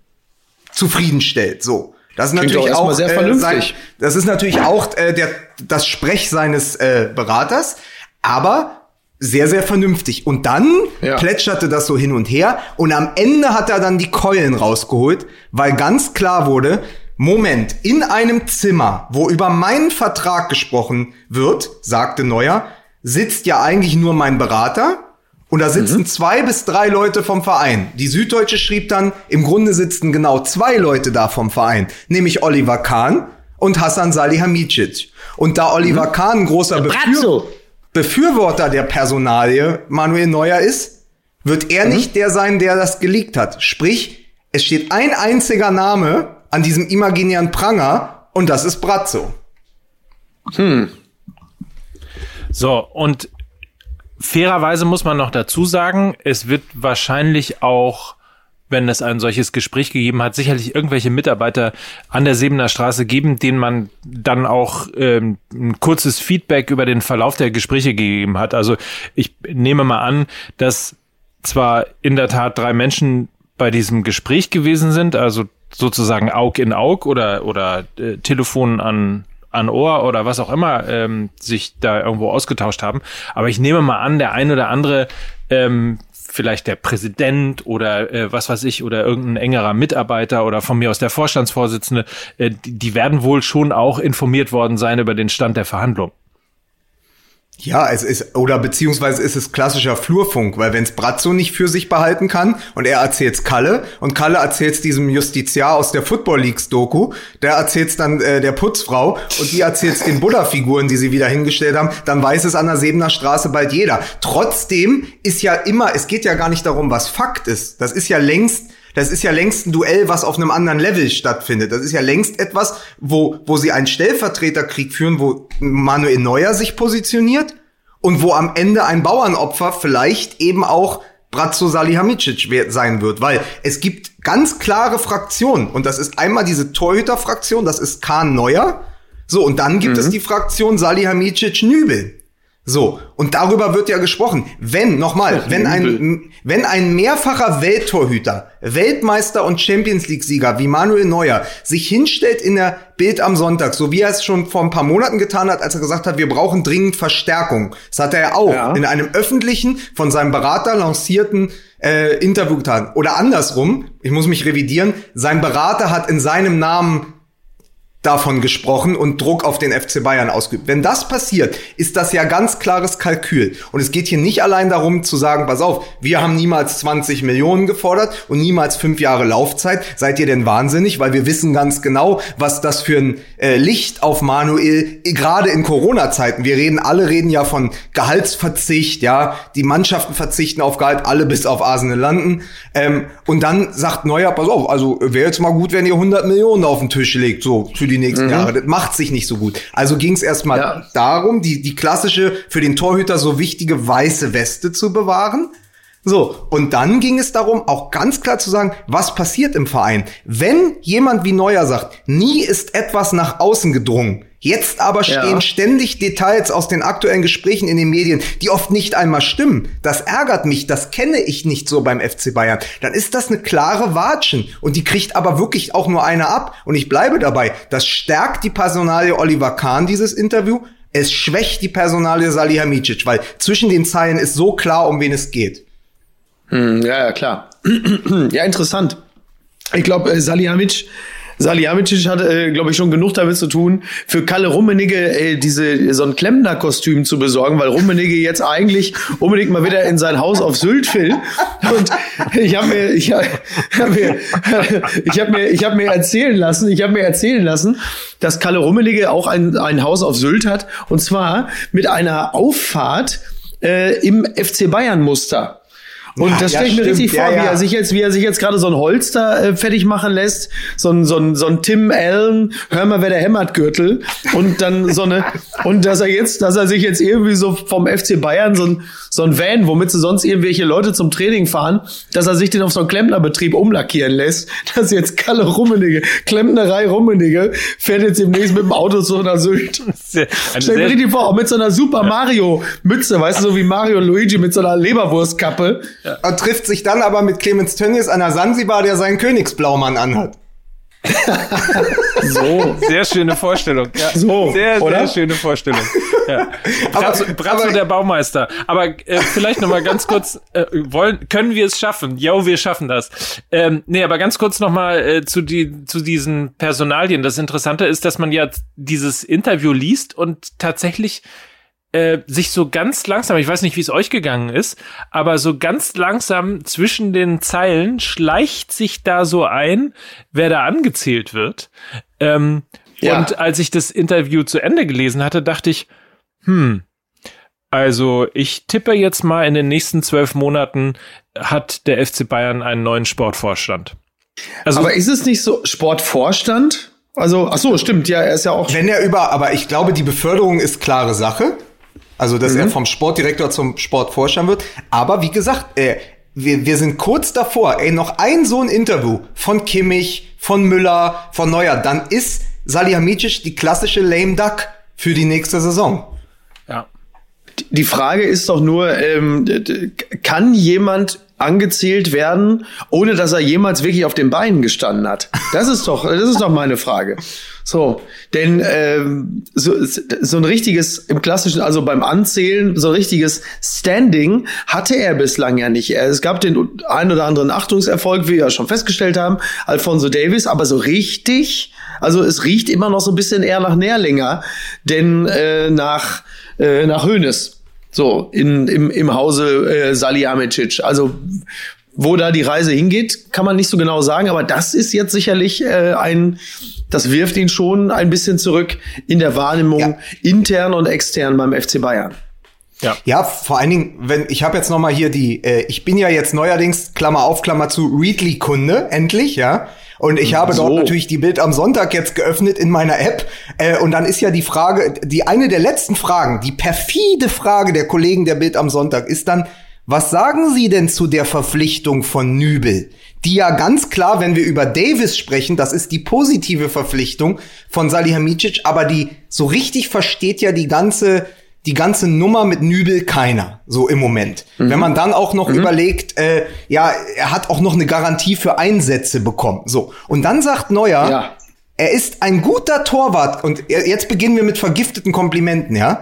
zufriedenstellt. So. Das ist Klingt natürlich auch, sehr äh, sein, das ist natürlich auch äh, der, das Sprech seines äh, Beraters, aber sehr, sehr vernünftig. Und dann ja. plätscherte das so hin und her und am Ende hat er dann die Keulen rausgeholt, weil ganz klar wurde, Moment, in einem Zimmer, wo über meinen Vertrag gesprochen wird, sagte Neuer, sitzt ja eigentlich nur mein Berater und da sitzen mhm. zwei bis drei Leute vom Verein. Die Süddeutsche schrieb dann, im Grunde sitzen genau zwei Leute da vom Verein, nämlich Oliver Kahn und Hassan Salihamidzic. Und da Oliver mhm. Kahn ein großer Befür Befürworter der Personalie Manuel Neuer ist, wird er mhm. nicht der sein, der das geleakt hat. Sprich, es steht ein einziger Name an diesem imaginären Pranger und das ist Brazzo. Hm. So, und Fairerweise muss man noch dazu sagen, es wird wahrscheinlich auch wenn es ein solches Gespräch gegeben hat, sicherlich irgendwelche Mitarbeiter an der Sebener Straße geben, denen man dann auch ähm, ein kurzes Feedback über den Verlauf der Gespräche gegeben hat. Also ich nehme mal an, dass zwar in der Tat drei Menschen bei diesem Gespräch gewesen sind, also sozusagen Aug in Aug oder, oder äh, Telefon an an Ohr oder was auch immer ähm, sich da irgendwo ausgetauscht haben. Aber ich nehme mal an, der ein oder andere, ähm, vielleicht der Präsident oder äh, was weiß ich, oder irgendein engerer Mitarbeiter oder von mir aus der Vorstandsvorsitzende, äh, die, die werden wohl schon auch informiert worden sein über den Stand der Verhandlung. Ja, es ist, oder beziehungsweise ist es klassischer Flurfunk, weil wenn's Brazzo nicht für sich behalten kann und er erzählt's Kalle und Kalle erzählt's diesem Justiziar aus der Football Leagues Doku, der erzählt's dann äh, der Putzfrau und die erzählt's den Buddha-Figuren, die sie wieder hingestellt haben, dann weiß es an der Sebener Straße bald jeder. Trotzdem ist ja immer, es geht ja gar nicht darum, was Fakt ist. Das ist ja längst das ist ja längst ein Duell, was auf einem anderen Level stattfindet. Das ist ja längst etwas, wo, wo sie einen Stellvertreterkrieg führen, wo Manuel Neuer sich positioniert und wo am Ende ein Bauernopfer vielleicht eben auch Bratzo Salihamidzic sein wird, weil es gibt ganz klare Fraktionen und das ist einmal diese Torhüter-Fraktion, das ist Kahn Neuer, so und dann gibt mhm. es die Fraktion Salihamidzic Nübel. So, und darüber wird ja gesprochen. Wenn, nochmal, wenn ein, wenn ein mehrfacher Welttorhüter, Weltmeister und Champions League-Sieger wie Manuel Neuer sich hinstellt in der Bild am Sonntag, so wie er es schon vor ein paar Monaten getan hat, als er gesagt hat, wir brauchen dringend Verstärkung. Das hat er ja auch ja. in einem öffentlichen, von seinem Berater lancierten äh, Interview getan. Oder andersrum, ich muss mich revidieren, sein Berater hat in seinem Namen davon gesprochen und Druck auf den FC Bayern ausgeübt. Wenn das passiert, ist das ja ganz klares Kalkül. Und es geht hier nicht allein darum zu sagen, pass auf, wir haben niemals 20 Millionen gefordert und niemals fünf Jahre Laufzeit. Seid ihr denn wahnsinnig? Weil wir wissen ganz genau, was das für ein äh, Licht auf Manuel, gerade in Corona-Zeiten. Wir reden, alle reden ja von Gehaltsverzicht, ja. Die Mannschaften verzichten auf Gehalt, alle bis auf Arsenal landen. Ähm, und dann sagt Neuer, pass auf, also wäre jetzt mal gut, wenn ihr 100 Millionen auf den Tisch legt, so für die die nächsten mhm. Jahre. Das macht sich nicht so gut. Also ging es erstmal ja. darum, die, die klassische, für den Torhüter so wichtige weiße Weste zu bewahren. So, und dann ging es darum, auch ganz klar zu sagen, was passiert im Verein. Wenn jemand wie Neuer sagt, nie ist etwas nach außen gedrungen, Jetzt aber stehen ja. ständig Details aus den aktuellen Gesprächen in den Medien, die oft nicht einmal stimmen. Das ärgert mich, das kenne ich nicht so beim FC Bayern. Dann ist das eine klare Watschen und die kriegt aber wirklich auch nur einer ab. Und ich bleibe dabei, das stärkt die Personalie Oliver Kahn, dieses Interview. Es schwächt die Personalie Salihamidzic, weil zwischen den Zeilen ist so klar, um wen es geht. Hm, ja, ja, klar. ja, interessant. Ich glaube, äh, Salihamidzic Salihamidzic hat, äh, glaube ich, schon genug damit zu tun, für Kalle Rummenigge äh, diese so ein Klempner-Kostüm zu besorgen, weil Rummenigge jetzt eigentlich unbedingt mal wieder in sein Haus auf Sylt will. Und ich habe mir, ich habe hab mir, ich habe mir, ich habe mir erzählen lassen, ich habe mir erzählen lassen, dass Kalle Rummenigge auch ein, ein Haus auf Sylt hat und zwar mit einer Auffahrt äh, im FC Bayern Muster. Und Ja, das ja, stelle ich mir stimmt. richtig Ja, vor, wie ja. er sich jetzt, wie er sich jetzt gerade so ein Holster äh, fertig machen lässt, so ein, so ein, so ein Tim Allen, hör mal, wer der hämmert Gürtel und dann so eine, und dass er jetzt, dass er sich jetzt irgendwie so vom FC Bayern so ein, so ein Van, womit sie sonst irgendwelche Leute zum Training fahren, dass er sich den auf so einen Klempnerbetrieb umlackieren lässt, dass jetzt Kalle Rummenigge, Klempnerei Rummenigge, fährt jetzt demnächst mit dem Auto zu einer Sylt. Stell mir richtig vor, auch mit so einer Super Mario Mütze, weißt du, so wie Mario und Luigi mit so einer Leberwurstkappe. Und trifft sich dann aber mit Clemens Tönnies an der Sansibar, der seinen Königsblaumann anhat. So. sehr schöne Vorstellung. Ja, So, sehr, oder? sehr schöne Vorstellung. Ja. Brazzo, Aber- Brazzo aber- der Baumeister. Aber äh, vielleicht noch mal ganz kurz, äh, wollen, können wir es schaffen? Jo, wir schaffen das. Ähm, nee, aber ganz kurz noch mal äh, zu, die, zu diesen Personalien. Das Interessante ist, dass man ja dieses Interview liest und tatsächlich äh, sich so ganz langsam, ich weiß nicht, wie es euch gegangen ist, aber so ganz langsam zwischen den Zeilen schleicht sich da so ein, wer da angezählt wird. Ähm, Ja. Und als ich das Interview zu Ende gelesen hatte, dachte ich, hm, also ich tippe jetzt mal in den nächsten zwölf Monaten hat der FC Bayern einen neuen Sportvorstand. Also Aber ist es nicht so Sportvorstand? Also, ach so, stimmt, ja, er ist ja auch. Wenn er über, aber ich glaube, die Beförderung ist klare Sache. Also, dass er vom Sportdirektor zum Sportvorstand wird. Aber wie gesagt, äh, wir, wir sind kurz davor. Ey, noch ein so ein Interview von Kimmich, von Müller, von Neuer. Dann ist Salihamidzic die klassische Lame Duck für die nächste Saison. ja. Die Frage ist doch nur, ähm, kann jemand angezählt werden, ohne dass er jemals wirklich auf den Beinen gestanden hat? Das ist doch, das ist doch meine Frage. So, denn ähm, so, so ein richtiges im klassischen, also beim Anzählen, so ein richtiges Standing hatte er bislang ja nicht. Es gab den ein oder anderen Achtungserfolg, wie wir ja schon festgestellt haben, Alfonso Davis, aber so richtig, also es riecht immer noch so ein bisschen eher nach Nährlinger, denn äh, nach äh, nach Hönes. So, in, im, im Hause äh, Salihamidzic. Also, wo da die Reise hingeht, kann man nicht so genau sagen, aber das ist jetzt sicherlich äh, ein, das wirft ihn schon ein bisschen zurück in der Wahrnehmung Ja. intern und extern beim FC Bayern. Ja, vor allen Dingen, wenn ich habe jetzt noch mal hier die, äh, ich bin ja jetzt neuerdings Klammer auf Klammer zu Readly Kunde endlich, ja. Und ich habe So. dort natürlich die Bild am Sonntag jetzt geöffnet in meiner App. Äh, und dann ist ja die Frage, die eine der letzten Fragen, die perfide Frage der Kollegen der Bild am Sonntag ist dann, was sagen Sie denn zu der Verpflichtung von Nübel? Die ja ganz klar, wenn wir über Davis sprechen, das ist die positive Verpflichtung von Salihamidzic, aber die so richtig versteht ja die ganze die ganze Nummer mit Nübel keiner, so im Moment. Wenn man dann auch noch überlegt, äh, ja, er hat auch noch eine Garantie für Einsätze bekommen. So. Und dann sagt Neuer, Ja. er ist ein guter Torwart. Und er- jetzt beginnen wir mit vergifteten Komplimenten, ja.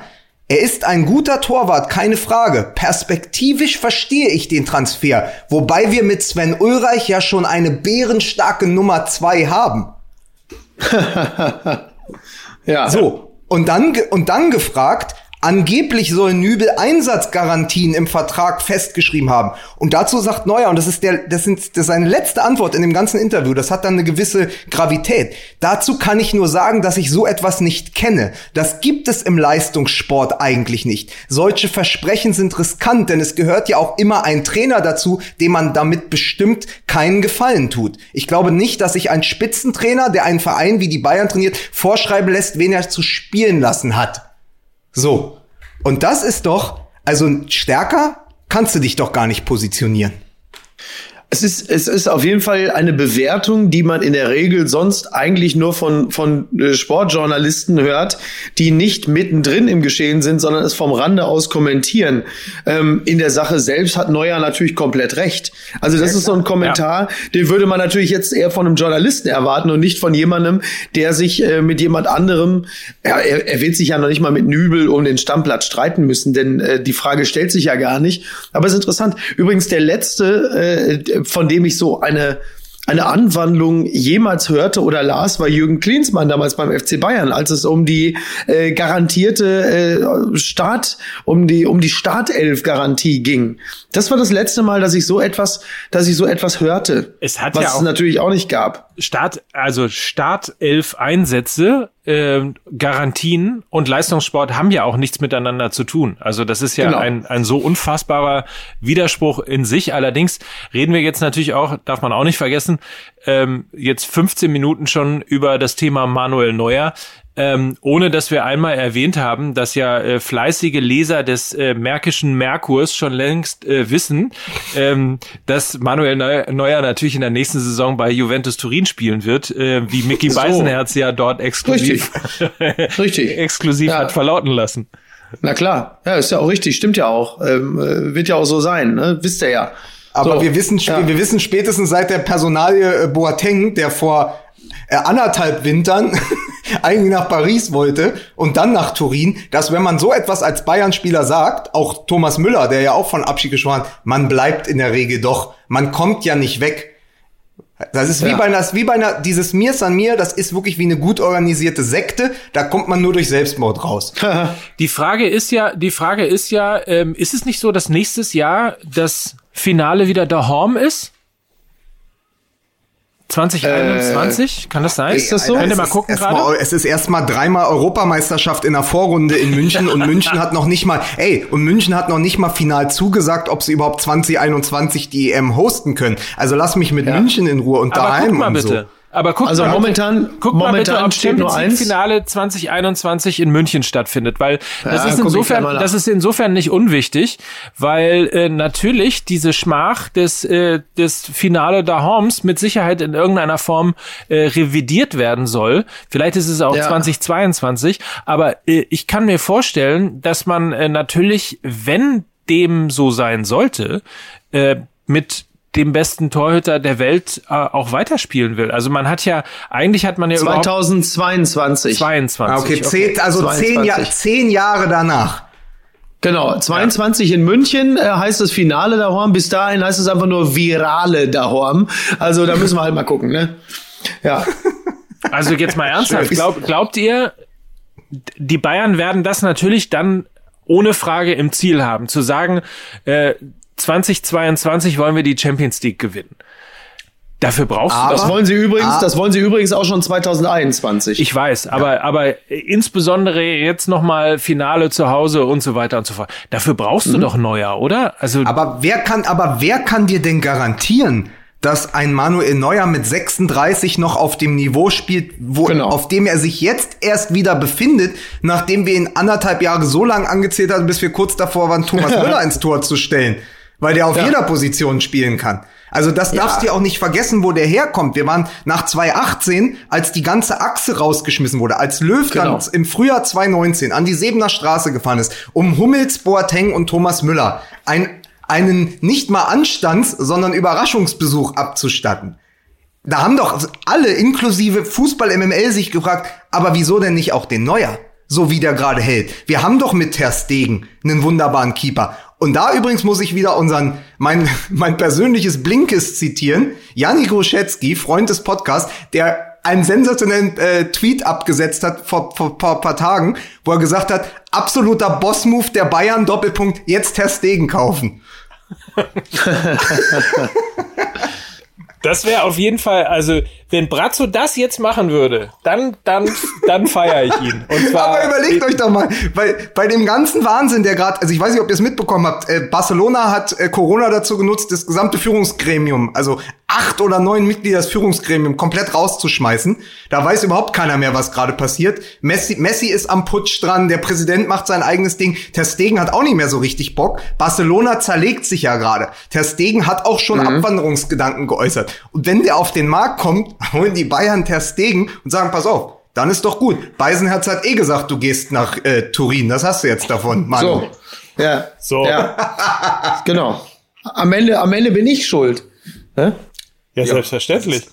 Er ist ein guter Torwart, keine Frage. Perspektivisch verstehe ich den Transfer. Wobei wir mit Sven Ulreich ja schon eine bärenstarke Nummer zwei haben. Ja. So, und dann, und dann gefragt, angeblich soll Nübel Einsatzgarantien im Vertrag festgeschrieben haben. Und dazu sagt Neuer, und das ist der, das sind, das ist seine letzte Antwort in dem ganzen Interview, das hat dann eine gewisse Gravität. Dazu kann ich nur sagen, dass ich so etwas nicht kenne. Das gibt es im Leistungssport eigentlich nicht. Solche Versprechen sind riskant, denn es gehört ja auch immer ein Trainer dazu, dem man damit bestimmt keinen Gefallen tut. Ich glaube nicht, dass sich ein Spitzentrainer, der einen Verein wie die Bayern trainiert, vorschreiben lässt, wen er zu spielen lassen hat. So. Und das ist doch, also stärker kannst du dich doch gar nicht positionieren. Es ist, es ist auf jeden Fall eine Bewertung, die man in der Regel sonst eigentlich nur von, von äh, Sportjournalisten hört, die nicht mittendrin im Geschehen sind, sondern es vom Rande aus kommentieren. Ähm, in der Sache selbst hat Neuer natürlich komplett recht. Also das ist so ein Kommentar, den würde man natürlich jetzt eher von einem Journalisten erwarten und nicht von jemandem, der sich äh, mit jemand anderem, ja, er, er wird sich ja noch nicht mal mit Nübel um den Stammplatz streiten müssen, denn äh, die Frage stellt sich ja gar nicht. Aber es ist interessant. Übrigens der letzte, äh, von dem ich so eine eine Anwandlung jemals hörte oder las, war Jürgen Klinsmann damals beim FC Bayern, als es um die äh, garantierte äh, Start, um die um die Startelf-Garantie ging. Das war das letzte Mal, dass ich so etwas, dass ich so etwas hörte. Es hat was ja es auch- natürlich auch nicht gab. Start, also Startelf Einsätze äh, Garantien und Leistungssport haben ja auch nichts miteinander zu tun. Also das ist ja genau. ein, ein so unfassbarer Widerspruch in sich. Allerdings reden wir jetzt natürlich auch, darf man auch nicht vergessen, ähm, jetzt 15 Minuten schon über das Thema Manuel Neuer ähm, ohne dass wir einmal erwähnt haben, dass ja äh, fleißige Leser des äh, Märkischen Merkurs schon längst äh, wissen, ähm, dass Manuel Neuer natürlich in der nächsten Saison bei Juventus Turin spielen wird, äh, wie Mickey so. Beisenherz ja dort exklusiv, richtig. richtig. exklusiv ja. hat verlauten lassen. Na klar, ja, ist ja auch richtig, stimmt ja auch, ähm, äh, wird ja auch so sein, ne? wisst ihr ja. Aber so, wir wissen, ja. wir wissen spätestens seit der Personalie äh, Boateng, der vor äh, anderthalb Wintern eigentlich nach Paris wollte und dann nach Turin, dass wenn man so etwas als Bayern-Spieler sagt, auch Thomas Müller, der ja auch von Abschied gesprochen hat, man bleibt in der Regel doch, man kommt ja nicht weg. Das ist wie ja. bei einer, wie bei einer, dieses Mir san mir, das ist wirklich wie eine gut organisierte Sekte, da kommt man nur durch Selbstmord raus. die Frage ist ja, die Frage ist ja, ähm, ist es nicht so, dass nächstes Jahr das Finale wieder der Horm ist? 2021, äh, kann das sein? Ist das so? Könnt ihr mal gucken gerade? Es ist erstmal dreimal Europameisterschaft in der Vorrunde in München und München hat noch nicht mal, ey, und München hat noch nicht mal final zugesagt, ob sie überhaupt 2021 die EM hosten können. Also lass mich mit ja. München in Ruhe und Aber daheim guck mal und bitte. Aber guck also mal, momentan, guck momentan mal bitte, ob steht nur eins. Finale 2021 in München stattfindet, weil das ja, ist insofern, das ist insofern nicht unwichtig, weil äh, natürlich diese Schmach des äh, des Finale da Homs mit Sicherheit in irgendeiner Form äh, revidiert werden soll. Vielleicht ist es auch ja. 2022, aber äh, ich kann mir vorstellen, dass man äh, natürlich, wenn dem so sein sollte, äh, mit dem besten Torhüter der Welt äh, auch weiterspielen will. Also man hat ja, eigentlich hat man ja 2022. 22. Ah, okay, zehn, also 22. Zehn, Jahr, zehn Jahre danach. Genau, 22 ja. in München äh, heißt das Finale der Horn. Bis dahin heißt es einfach nur Virale der Horn. Also da müssen wir halt mal gucken, ne? Ja. Also jetzt mal ernsthaft, glaub, glaubt ihr, die Bayern werden das natürlich dann ohne Frage im Ziel haben, zu sagen, äh, 2022 wollen wir die Champions League gewinnen. Dafür brauchst aber, du das. wollen sie übrigens, das wollen sie übrigens auch schon 2021. Ich weiß, aber, ja. aber insbesondere jetzt nochmal Finale zu Hause und so weiter und so fort. Dafür brauchst mhm. du doch Neuer, oder? Also. Aber wer kann, aber wer kann dir denn garantieren, dass ein Manuel Neuer mit 36 noch auf dem Niveau spielt, wo, genau. auf dem er sich jetzt erst wieder befindet, nachdem wir ihn anderthalb Jahre so lange angezählt haben, bis wir kurz davor waren, Thomas Müller ins Tor zu stellen weil der auf ja. jeder Position spielen kann. Also das ja. darfst du auch nicht vergessen, wo der herkommt. Wir waren nach 2018, als die ganze Achse rausgeschmissen wurde, als Löw genau. dann im Frühjahr 2019 an die Sebener Straße gefahren ist, um Hummels, Boateng und Thomas Müller ein, einen nicht mal Anstands, sondern Überraschungsbesuch abzustatten. Da haben doch alle, inklusive Fußball MML, sich gefragt, aber wieso denn nicht auch den Neuer? so wie der gerade hält. Wir haben doch mit Ter Stegen einen wunderbaren Keeper. Und da übrigens muss ich wieder unseren, mein, mein persönliches Blinkes zitieren. Janik Roschetzky, Freund des Podcasts, der einen sensationellen äh, Tweet abgesetzt hat vor, vor, vor paar Tagen, wo er gesagt hat, absoluter Boss-Move der Bayern, Doppelpunkt, jetzt Ter Stegen kaufen. Das wäre auf jeden Fall, also wenn Brazzo das jetzt machen würde, dann, dann, dann feiere ich ihn. Und zwar, Aber überlegt euch doch mal, weil bei dem ganzen Wahnsinn, der gerade, also ich weiß nicht, ob ihr es mitbekommen habt, äh, Barcelona hat äh, Corona dazu genutzt, das gesamte Führungsgremium, also acht oder neun Mitglieder des Führungsgremiums komplett rauszuschmeißen. Da weiß überhaupt keiner mehr, was gerade passiert. Messi, Messi ist am Putsch dran, der Präsident macht sein eigenes Ding. Ter Stegen hat auch nicht mehr so richtig Bock. Barcelona zerlegt sich ja gerade. Ter Stegen hat auch schon mhm. Abwanderungsgedanken geäußert. Und wenn der auf den Markt kommt, holen die Bayern Ter Stegen und sagen, pass auf, dann ist doch gut. Beisenherz hat eh gesagt, du gehst nach äh, Turin. Das hast du jetzt davon, Mann. So. Ja. So. Ja. genau. Am Ende, am Ende bin ich schuld. Hä? Ja, ja, selbstverständlich.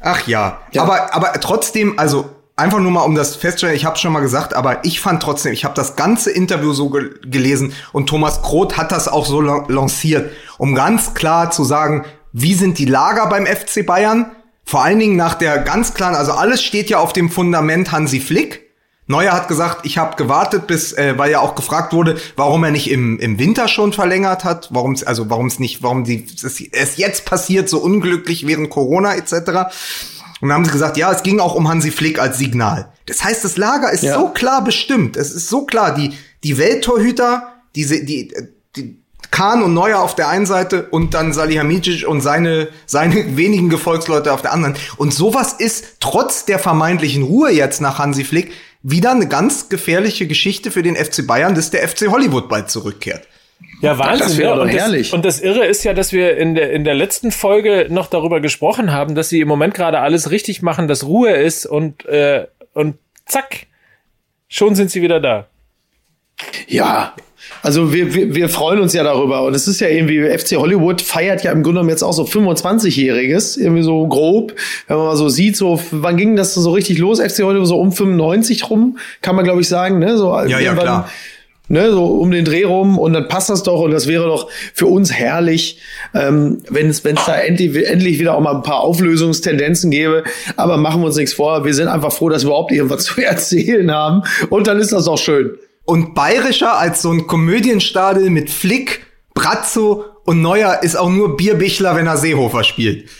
Ach ja. ja, aber aber trotzdem, also einfach nur mal um das festzustellen, ich habe schon mal gesagt, aber ich fand trotzdem, ich habe das ganze Interview so ge gelesen und Thomas Kroth hat das auch so lanciert, um ganz klar zu sagen, wie sind die Lager beim FC Bayern? Vor allen Dingen nach der ganz klaren, also alles steht ja auf dem Fundament Hansi Flick. Neuer hat gesagt, ich habe gewartet, bis, äh, weil ja auch gefragt wurde, warum er nicht im, im Winter schon verlängert hat, warum es also warum es nicht, warum die es, jetzt passiert, so unglücklich während Corona etc. Und dann haben sie gesagt, ja, es ging auch um Hansi Flick als Signal. Das heißt, das Lager ist Ja. so klar bestimmt. Es ist so klar, die, die Welttorhüter, diese, die, die Kahn und Neuer auf der einen Seite und dann Salihamidzic und seine, seine wenigen Gefolgsleute auf der anderen. Und sowas ist trotz der vermeintlichen Ruhe jetzt nach Hansi Flick wieder eine ganz gefährliche Geschichte für den FC Bayern, dass der FC Hollywood bald zurückkehrt. Ja, Wahnsinn. das wäre ja. und, herrlich. Das, und das Irre ist ja, dass wir in der, in der letzten Folge noch darüber gesprochen haben, dass sie im Moment gerade alles richtig machen, dass Ruhe ist und, äh, und zack, schon sind sie wieder da. Ja, also wir, wir, wir freuen uns ja darüber. Und es ist ja irgendwie, FC Hollywood feiert ja im Grunde genommen jetzt auch so 25-Jähriges, irgendwie so grob. Wenn man mal so sieht, so, wann ging das so richtig los? FC Hollywood so um 95 rum, kann man glaube ich sagen, ne? So Ja, ja, irgendwann, klar. Ne, so um den Dreh rum und dann passt das doch und das wäre doch für uns herrlich, ähm, wenn es wenn es da endlich, endlich wieder auch mal ein paar Auflösungstendenzen gäbe. Aber machen wir uns nichts vor, wir sind einfach froh, dass wir überhaupt irgendwas zu erzählen haben und dann ist das auch schön. Und bayerischer als so ein Komödienstadel mit Flick, Brazzo und Neuer ist auch nur Bierbichler, wenn er Seehofer spielt.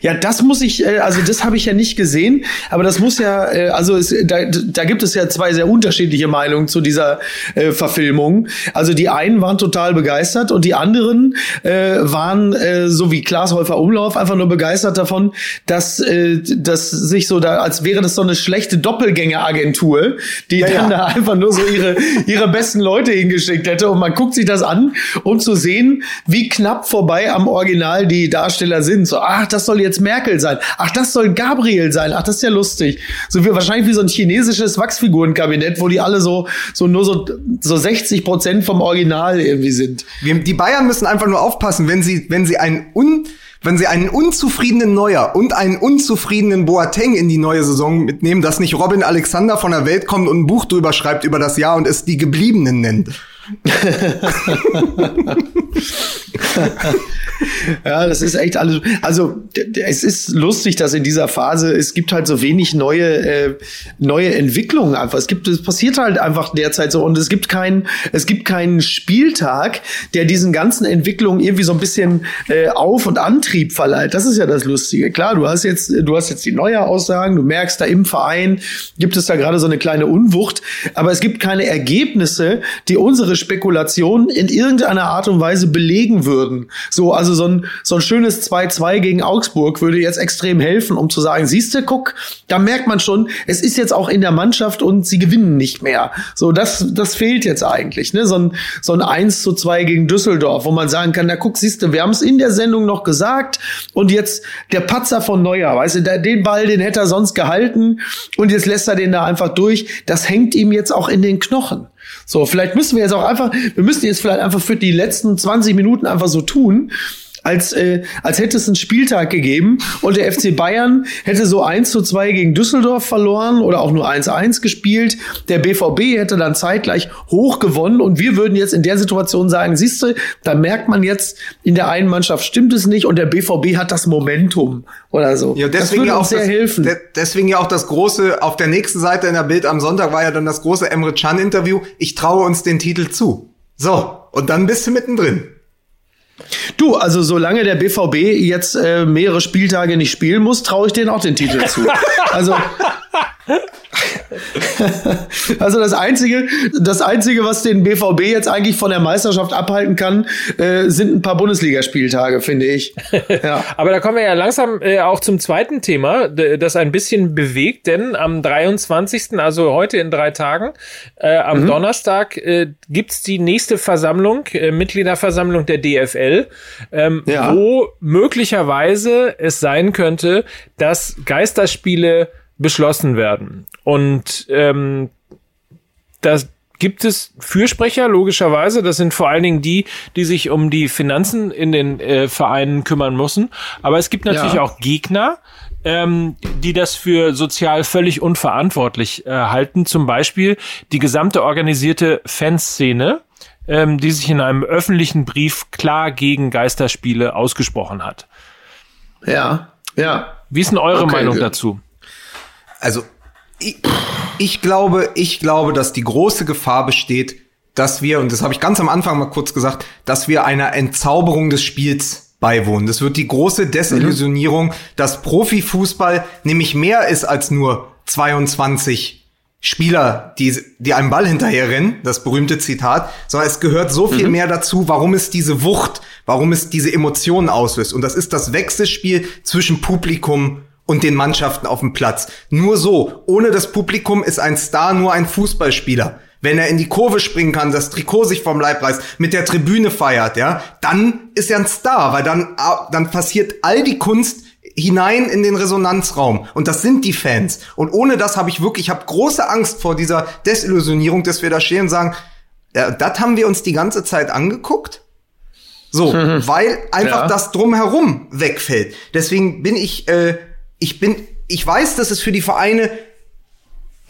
Ja, das muss ich, äh, also das habe ich ja nicht gesehen, aber das muss ja, äh, also es, da, da gibt es ja zwei sehr unterschiedliche Meinungen zu dieser äh, Verfilmung. Also die einen waren total begeistert und die anderen äh, waren, äh, so wie Klaas Häufer Umlauf, einfach nur begeistert davon, dass, äh, dass sich so da, als wäre das so eine schlechte Doppelgängeragentur, die Ja, dann ja. da einfach nur so ihre, ihre besten Leute hingeschickt hätte und man guckt sich das an, um zu sehen, wie knapp vorbei am Original die Darsteller sind. So, ach, das soll jetzt Merkel sein. Ach, das soll Gabriel sein. Ach, das ist ja lustig. So wie wahrscheinlich wie so ein chinesisches Wachsfigurenkabinett, wo die alle so, so nur so, so 60 Prozent vom Original irgendwie sind. Die Bayern müssen einfach nur aufpassen, wenn sie, wenn sie einen un, wenn sie einen unzufriedenen Neuer und einen unzufriedenen Boateng in die neue Saison mitnehmen, dass nicht Robin Alexander von der Welt kommt und ein Buch drüber schreibt über das Jahr und es die Gebliebenen nennt. Ja, das ist echt alles. Also es ist lustig, dass in dieser Phase es gibt halt so wenig neue äh, neue Entwicklungen einfach. Es gibt es passiert halt einfach derzeit so und es gibt keinen es gibt keinen Spieltag, der diesen ganzen Entwicklungen irgendwie so ein bisschen äh, Auf und Antrieb verleiht. Das ist ja das Lustige. Klar, du hast jetzt du hast jetzt die neue Aussagen, du merkst da im Verein gibt es da gerade so eine kleine Unwucht, aber es gibt keine Ergebnisse, die unsere Spekulationen in irgendeiner Art und Weise belegen würden. So, also so ein, so ein schönes 2-2 gegen Augsburg würde jetzt extrem helfen, um zu sagen, siehste, guck, da merkt man schon, es ist jetzt auch in der Mannschaft und sie gewinnen nicht mehr. So, das, das fehlt jetzt eigentlich, ne? So ein, so ein 1 zu 2 gegen Düsseldorf, wo man sagen kann, na guck, siehste, wir haben es in der Sendung noch gesagt und jetzt der Patzer von Neuer, weißt du, den Ball, den hätte er sonst gehalten und jetzt lässt er den da einfach durch. Das hängt ihm jetzt auch in den Knochen. So, vielleicht müssen wir jetzt auch einfach, wir müssen jetzt vielleicht einfach für die letzten 20 Minuten einfach so tun, als, äh, als hätte es einen Spieltag gegeben und der FC Bayern hätte so 1 zu 2 gegen Düsseldorf verloren oder auch nur 1-1 gespielt. Der BVB hätte dann zeitgleich hoch gewonnen und wir würden jetzt in der Situation sagen, siehst du, da merkt man jetzt, in der einen Mannschaft stimmt es nicht und der BVB hat das Momentum oder so. Ja, das deswegen würde ja auch sehr das, helfen. de- deswegen ja auch das große, auf der nächsten Seite in der Bild am Sonntag war ja dann das große Emre Can Interview. Ich traue uns den Titel zu. So. Und dann bist du mittendrin. Du, also solange der BVB jetzt äh, mehrere Spieltage nicht spielen muss, traue ich denen auch den Titel zu. Also also das einzige, das einzige, was den BVB jetzt eigentlich von der Meisterschaft abhalten kann, äh, sind ein paar Bundesligaspieltage, finde ich. Ja. Aber da kommen wir ja langsam äh, auch zum zweiten Thema, das ein bisschen bewegt, denn am 23., also heute in drei Tagen, äh, am Donnerstag äh, gibt's die nächste Versammlung, äh, Mitgliederversammlung der DFL, ähm, Ja. wo möglicherweise es sein könnte, dass Geisterspiele beschlossen werden. Und ähm, das gibt es Fürsprecher, logischerweise. Das sind vor allen Dingen die, die sich um die Finanzen in den äh, Vereinen kümmern müssen. Aber es gibt natürlich Ja. auch Gegner, ähm, die das für sozial völlig unverantwortlich äh, halten. Zum Beispiel die gesamte organisierte Fanszene, ähm, die sich in einem öffentlichen Brief klar gegen Geisterspiele ausgesprochen hat. Ja, ja. Wie ist denn eure Okay, Meinung gut. dazu? Also, ich, ich glaube, ich glaube, dass die große Gefahr besteht, dass wir, und das habe ich ganz am Anfang mal kurz gesagt, dass wir einer Entzauberung des Spiels beiwohnen. Das wird die große Desillusionierung, mhm. dass Profifußball nämlich mehr ist als nur 22 Spieler, die, die einem Ball hinterherrennen, das berühmte Zitat, sondern es gehört so viel mhm. mehr dazu, warum es diese Wucht, warum es diese Emotionen auslöst. Und das ist das Wechselspiel zwischen Publikum und den Mannschaften auf dem Platz. Nur so, ohne das Publikum ist ein Star nur ein Fußballspieler. Wenn er in die Kurve springen kann, das Trikot sich vom Leib reißt, mit der Tribüne feiert, ja, dann ist er ein Star, weil dann, dann passiert all die Kunst, hinein in den Resonanzraum. Und das sind die Fans. Und ohne das habe ich wirklich, ich habe große Angst vor dieser Desillusionierung, dass wir da stehen und sagen, ja, das haben wir uns die ganze Zeit angeguckt. So, mhm. weil einfach ja. das drumherum wegfällt. Deswegen bin ich, äh, ich bin, ich weiß, dass es für die Vereine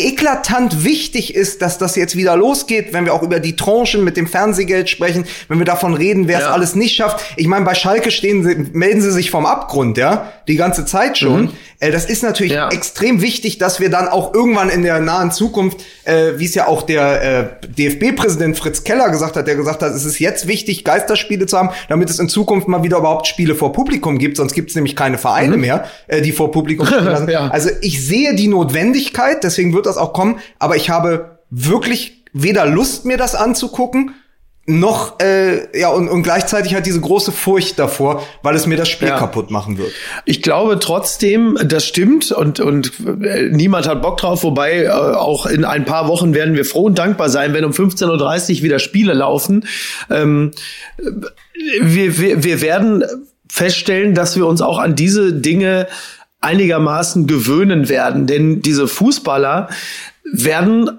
eklatant wichtig ist, dass das jetzt wieder losgeht, wenn wir auch über die Tranchen mit dem Fernsehgeld sprechen, wenn wir davon reden, wer es ja. alles nicht schafft. Ich meine, bei Schalke stehen sie, melden sie sich vom Abgrund, ja, die ganze Zeit schon. Mhm. Äh, das ist natürlich ja. extrem wichtig, dass wir dann auch irgendwann in der nahen Zukunft, äh, wie es ja auch der äh, DFB-Präsident Fritz Keller gesagt hat, der gesagt hat, es ist jetzt wichtig, Geisterspiele zu haben, damit es in Zukunft mal wieder überhaupt Spiele vor Publikum gibt, sonst gibt es nämlich keine Vereine mhm. mehr, äh, die vor Publikum spielen ja. Also ich sehe die Notwendigkeit, deswegen wird das auch kommen, aber ich habe wirklich weder Lust, mir das anzugucken, noch äh, ja und, und gleichzeitig halt diese große Furcht davor, weil es mir das Spiel ja. kaputt machen wird. Ich glaube trotzdem, das stimmt und und äh, niemand hat Bock drauf. Wobei äh, auch in ein paar Wochen werden wir froh und dankbar sein, wenn um 15:30 Uhr wieder Spiele laufen. Ähm, wir, wir, wir werden feststellen, dass wir uns auch an diese Dinge einigermaßen gewöhnen werden, denn diese Fußballer werden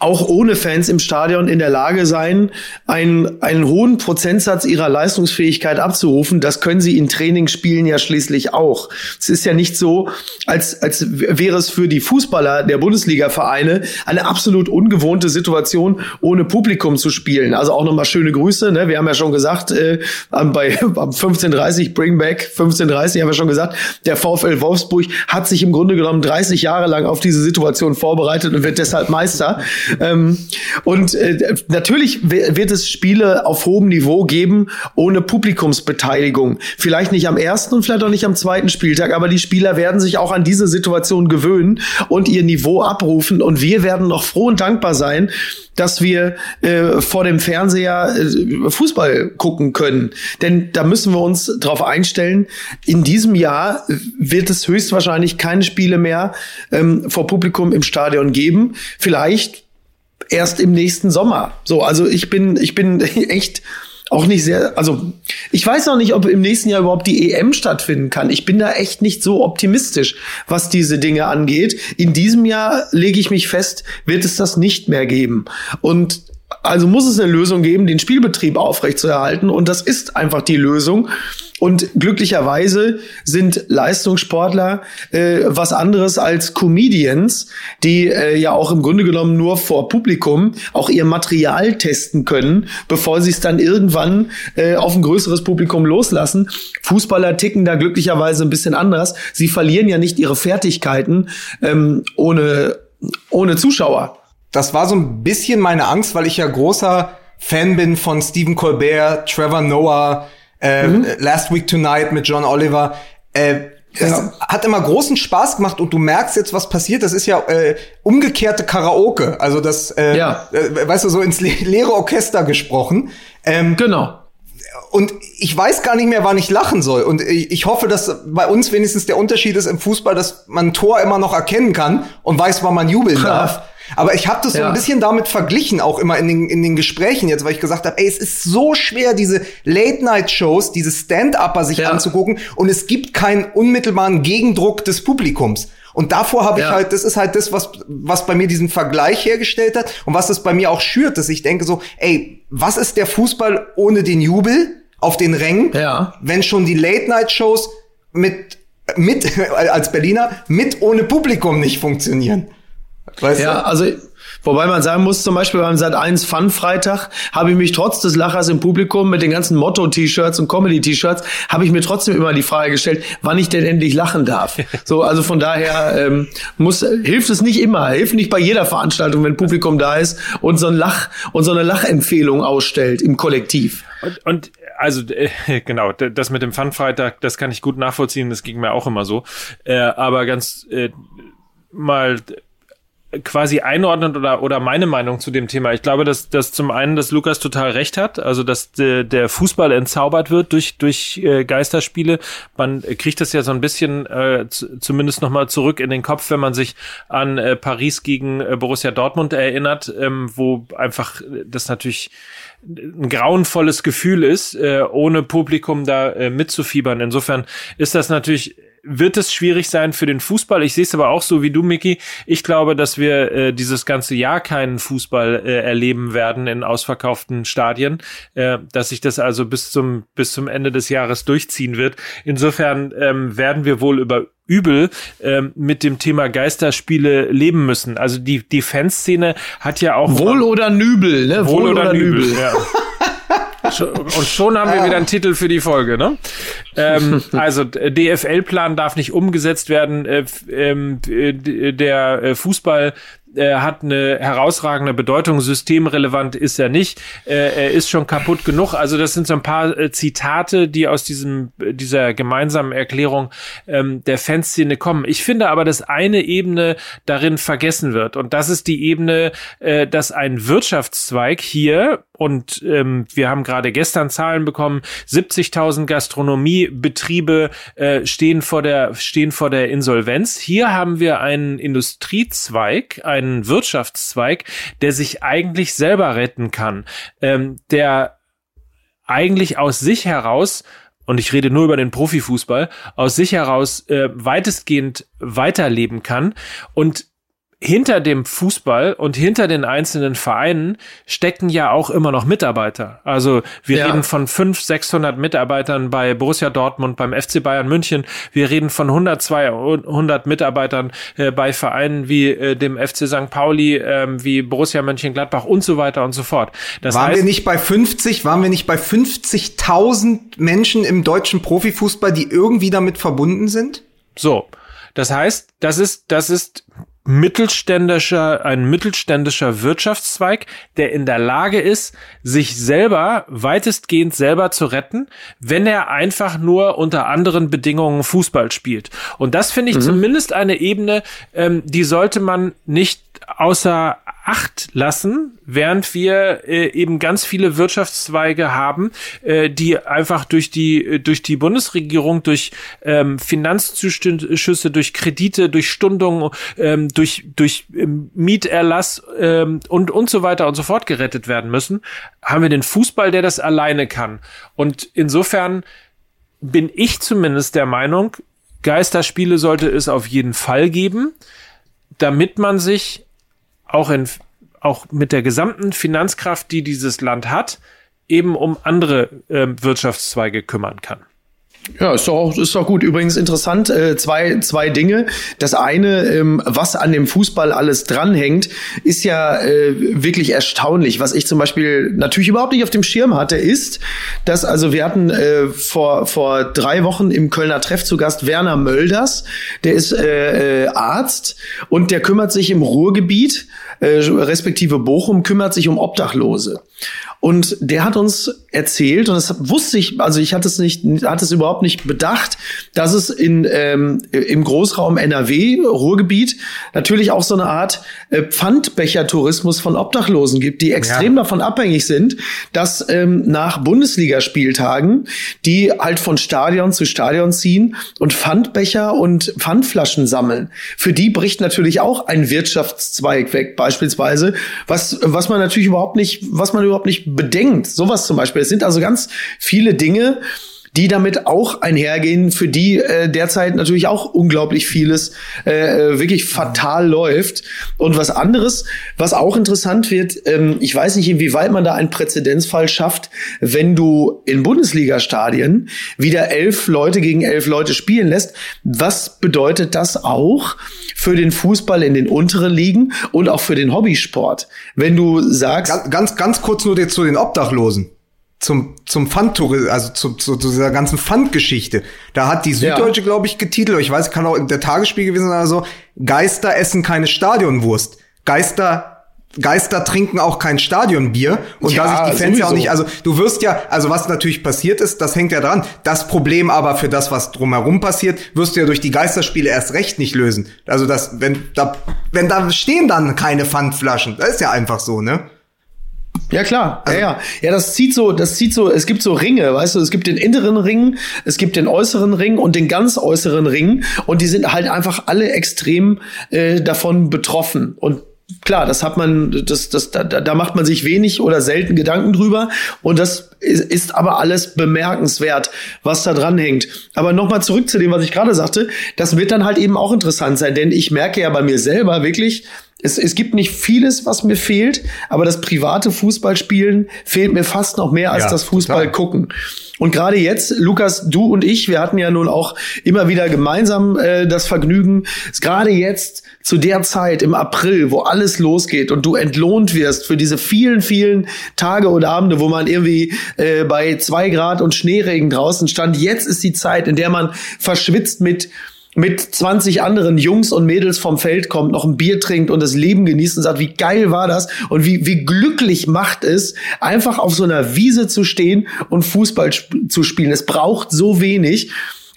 auch ohne Fans im Stadion in der Lage sein, einen, einen hohen Prozentsatz ihrer Leistungsfähigkeit abzurufen. Das können sie in Trainingsspielen ja schließlich auch. Es ist ja nicht so, als, als wäre es für die Fußballer der Bundesliga-Vereine eine absolut ungewohnte Situation, ohne Publikum zu spielen. Also auch nochmal schöne Grüße. Ne? Wir haben ja schon gesagt, äh, bei am 15.30 Bring Back 15.30 haben wir schon gesagt, der VfL Wolfsburg hat sich im Grunde genommen 30 Jahre lang auf diese Situation vorbereitet und wird deshalb Meister ähm, und äh, natürlich wird es Spiele auf hohem Niveau geben, ohne Publikumsbeteiligung. Vielleicht nicht am ersten und vielleicht auch nicht am zweiten Spieltag, aber die Spieler werden sich auch an diese Situation gewöhnen und ihr Niveau abrufen. Und wir werden noch froh und dankbar sein, dass wir äh, vor dem Fernseher äh, Fußball gucken können. Denn da müssen wir uns darauf einstellen, in diesem Jahr wird es höchstwahrscheinlich keine Spiele mehr ähm, vor Publikum im Stadion geben. Vielleicht erst im nächsten Sommer. So, also ich bin, ich bin echt auch nicht sehr, also ich weiß noch nicht, ob im nächsten Jahr überhaupt die EM stattfinden kann. Ich bin da echt nicht so optimistisch, was diese Dinge angeht. In diesem Jahr lege ich mich fest, wird es das nicht mehr geben. Und also muss es eine Lösung geben, den Spielbetrieb aufrechtzuerhalten. Und das ist einfach die Lösung. Und glücklicherweise sind Leistungssportler äh, was anderes als Comedians, die äh, ja auch im Grunde genommen nur vor Publikum auch ihr Material testen können, bevor sie es dann irgendwann äh, auf ein größeres Publikum loslassen. Fußballer ticken da glücklicherweise ein bisschen anders. Sie verlieren ja nicht ihre Fertigkeiten ähm, ohne, ohne Zuschauer. Das war so ein bisschen meine Angst, weil ich ja großer Fan bin von Stephen Colbert, Trevor Noah, äh, mhm. Last Week Tonight mit John Oliver. Äh, das ja. hat immer großen Spaß gemacht und du merkst jetzt, was passiert. Das ist ja äh, umgekehrte Karaoke. Also das, äh, ja. äh, weißt du, so ins le leere Orchester gesprochen. Ähm, genau. Und ich weiß gar nicht mehr, wann ich lachen soll. Und ich hoffe, dass bei uns wenigstens der Unterschied ist im Fußball, dass man ein Tor immer noch erkennen kann und weiß, wann man jubeln darf. Aber ich habe das so ein bisschen damit verglichen, auch immer in den, in den Gesprächen jetzt, weil ich gesagt habe, ey, es ist so schwer, diese Late-Night-Shows, diese Stand-Upper sich ja. anzugucken und es gibt keinen unmittelbaren Gegendruck des Publikums. Und davor habe ich ja. halt, das ist halt das, was, was bei mir diesen Vergleich hergestellt hat und was es bei mir auch schürt, dass ich denke so, ey, was ist der Fußball ohne den Jubel auf den Rängen, ja. wenn schon die Late-Night-Shows mit, mit, als Berliner, mit ohne Publikum nicht funktionieren? Weißt ja, du? also Wobei man sagen muss, zum Beispiel beim Sat 1 Fun Freitag habe ich mich trotz des Lachers im Publikum mit den ganzen Motto-T-Shirts und Comedy-T-Shirts, habe ich mir trotzdem immer die Frage gestellt, wann ich denn endlich lachen darf. So, also von daher ähm, muss, hilft es nicht immer, hilft nicht bei jeder Veranstaltung, wenn Publikum da ist und so ein Lach und so eine Lachempfehlung ausstellt im Kollektiv. Und, und also äh, genau, das mit dem Pfandfreitag, das kann ich gut nachvollziehen, das ging mir auch immer so. Äh, aber ganz äh, mal quasi einordnen oder, oder meine Meinung zu dem Thema. Ich glaube, dass, dass zum einen, dass Lukas total recht hat, also dass de, der Fußball entzaubert wird durch, durch äh, Geisterspiele. Man kriegt das ja so ein bisschen äh, zumindest nochmal zurück in den Kopf, wenn man sich an äh, Paris gegen äh, Borussia Dortmund erinnert, ähm, wo einfach das natürlich ein grauenvolles Gefühl ist, äh, ohne Publikum da äh, mitzufiebern. Insofern ist das natürlich wird es schwierig sein für den Fußball. Ich sehe es aber auch so wie du, Micky. Ich glaube, dass wir äh, dieses ganze Jahr keinen Fußball äh, erleben werden in ausverkauften Stadien, äh, dass sich das also bis zum bis zum Ende des Jahres durchziehen wird. Insofern ähm, werden wir wohl über übel ähm, mit dem Thema Geisterspiele leben müssen. Also die die Fanszene hat ja auch wohl oder Nübel, ne? Wohl, wohl oder, oder, Nübel. Nübel. Ja. Und schon haben wir wieder einen Titel für die Folge, ne? Ähm, also DFL-Plan darf nicht umgesetzt werden. Äh, ähm, der äh, Fußball hat eine herausragende Bedeutung, systemrelevant ist er nicht, er ist schon kaputt genug. Also das sind so ein paar äh, Zitate, die aus diesem dieser gemeinsamen Erklärung ähm, der Fanszene kommen. Ich finde aber, dass eine Ebene darin vergessen wird und das ist die Ebene, äh, dass ein Wirtschaftszweig hier und ähm, wir haben gerade gestern Zahlen bekommen, 70.000 Gastronomiebetriebe äh, stehen vor der stehen vor der Insolvenz. Hier haben wir einen Industriezweig, einen Wirtschaftszweig, der sich eigentlich selber retten kann, ähm, der eigentlich aus sich heraus und ich rede nur über den Profifußball, aus sich heraus äh, weitestgehend weiterleben kann. Und hinter dem Fußball und hinter den einzelnen Vereinen stecken ja auch immer noch Mitarbeiter. Also wir ja. reden von 500, 600 Mitarbeitern bei Borussia Dortmund, beim FC Bayern München. Wir reden von 100, 200 Mitarbeitern äh, bei Vereinen wie äh, dem FC St. Pauli, äh, wie Borussia Mönchengladbach und so weiter und so fort. Das waren heißt, wir nicht bei 50, waren wir nicht bei 50.000 Menschen im deutschen Profifußball, die irgendwie damit verbunden sind? So. Das heißt, das ist, das ist mittelständischer, ein mittelständischer Wirtschaftszweig, der in der Lage ist, sich selber weitestgehend selber zu retten, wenn er einfach nur unter anderen Bedingungen Fußball spielt. Und das finde ich mhm. zumindest eine Ebene, ähm, die sollte man nicht außer Acht lassen, während wir äh, eben ganz viele Wirtschaftszweige haben, äh, die einfach durch die äh, durch die Bundesregierung, durch ähm, Finanzzuschüsse, durch Kredite, durch Stundungen, ähm, durch durch ähm, Mieterlass ähm, und und so weiter und so fort gerettet werden müssen, haben wir den Fußball, der das alleine kann. Und insofern bin ich zumindest der Meinung, Geisterspiele sollte es auf jeden Fall geben, damit man sich auch in, auch mit der gesamten Finanzkraft, die dieses Land hat, eben um andere äh, Wirtschaftszweige kümmern kann. Ja, ist doch, ist doch gut. Übrigens interessant, äh, zwei, zwei Dinge. Das eine, ähm, was an dem Fußball alles dranhängt, ist ja äh, wirklich erstaunlich. Was ich zum Beispiel natürlich überhaupt nicht auf dem Schirm hatte, ist, dass, also wir hatten äh, vor, vor drei Wochen im Kölner Treff zu Gast Werner Mölders, der ist äh, äh, Arzt und der kümmert sich im Ruhrgebiet, äh, respektive Bochum, kümmert sich um Obdachlose. Und der hat uns erzählt, und das wusste ich, also ich hatte es nicht, hatte es überhaupt nicht bedacht, dass es in, ähm, im Großraum NRW, Ruhrgebiet, natürlich auch so eine Art äh, Pfandbecher-Tourismus von Obdachlosen gibt, die extrem ja. davon abhängig sind, dass ähm, nach Bundesligaspieltagen die halt von Stadion zu Stadion ziehen und Pfandbecher und Pfandflaschen sammeln. Für die bricht natürlich auch ein Wirtschaftszweig weg, beispielsweise, was, was man natürlich überhaupt nicht, was man überhaupt nicht bedenkt. Sowas zum Beispiel. Es sind also ganz viele Dinge, die damit auch einhergehen, für die äh, derzeit natürlich auch unglaublich vieles äh, wirklich fatal läuft. Und was anderes, was auch interessant wird, ähm, ich weiß nicht, inwieweit man da einen Präzedenzfall schafft, wenn du in Bundesliga-Stadien wieder elf Leute gegen elf Leute spielen lässt. Was bedeutet das auch für den Fußball in den unteren Ligen und auch für den Hobbysport? Wenn du sagst. Ganz, ganz, ganz kurz nur zu den Obdachlosen zum zum Pfandtourismus, also zu, zu, zu dieser ganzen Pfandgeschichte. Da hat die Süddeutsche, ja. glaube ich, getitelt, ich weiß, kann auch in der Tagesspiel gewesen sein, also Geister essen keine Stadionwurst. Geister Geister trinken auch kein Stadionbier und Ja, da sich die Fans ja auch sowieso. nicht, also du wirst ja, also was natürlich passiert ist, das hängt ja dran. Das Problem aber für das, was drumherum passiert, wirst du ja durch die Geisterspiele erst recht nicht lösen. Also das, wenn da, wenn da stehen dann keine Pfandflaschen, das ist ja einfach so, ne? Ja klar, ja, ja. Ja, das zieht so, das zieht so, es gibt so Ringe, weißt du, es gibt den inneren Ring, es gibt den äußeren Ring und den ganz äußeren Ring und die sind halt einfach alle extrem äh, davon betroffen und Klar, das hat man, das, das, da, da macht man sich wenig oder selten Gedanken drüber. Und das ist, ist aber alles bemerkenswert, was da dran hängt. Aber nochmal zurück zu dem, was ich gerade sagte. Das wird dann halt eben auch interessant sein, denn ich merke ja bei mir selber wirklich, es, es gibt nicht vieles, was mir fehlt, aber das private Fußballspielen fehlt mir fast noch mehr als Ja, das Fußball total. gucken. Und gerade jetzt, Lukas, du und ich, wir hatten ja nun auch immer wieder gemeinsam äh, das Vergnügen, gerade jetzt zu der Zeit im April, wo alles losgeht und du entlohnt wirst für diese vielen, vielen Tage und Abende, wo man irgendwie äh, bei zwei Grad und Schneeregen draußen stand. Jetzt ist die Zeit, in der man verschwitzt mit mit 20 anderen Jungs und Mädels vom Feld kommt, noch ein Bier trinkt und das Leben genießt und sagt, wie geil war das und wie, wie glücklich macht es, einfach auf so einer Wiese zu stehen und Fußball sp zu spielen. Es braucht so wenig.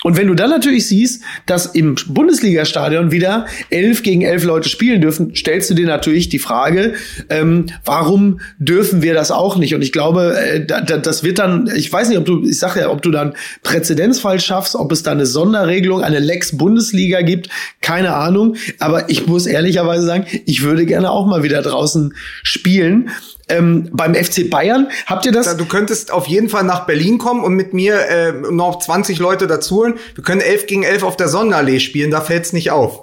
Und wenn du dann natürlich siehst, dass im Bundesliga-Stadion wieder elf gegen elf Leute spielen dürfen, stellst du dir natürlich die Frage, ähm, warum dürfen wir das auch nicht? Und ich glaube, äh, da, da, das wird dann, ich weiß nicht, ob du, ich sage ja, ob du dann Präzedenzfall schaffst, ob es da eine Sonderregelung, eine Lex Bundesliga gibt, keine Ahnung. Aber ich muss ehrlicherweise sagen, ich würde gerne auch mal wieder draußen spielen. Ähm, beim FC Bayern habt ihr das? Da, du könntest auf jeden Fall nach Berlin kommen und mit mir äh, noch 20 Leute dazu holen. Wir können 11 gegen 11 auf der Sonnenallee spielen, da fällt's nicht auf.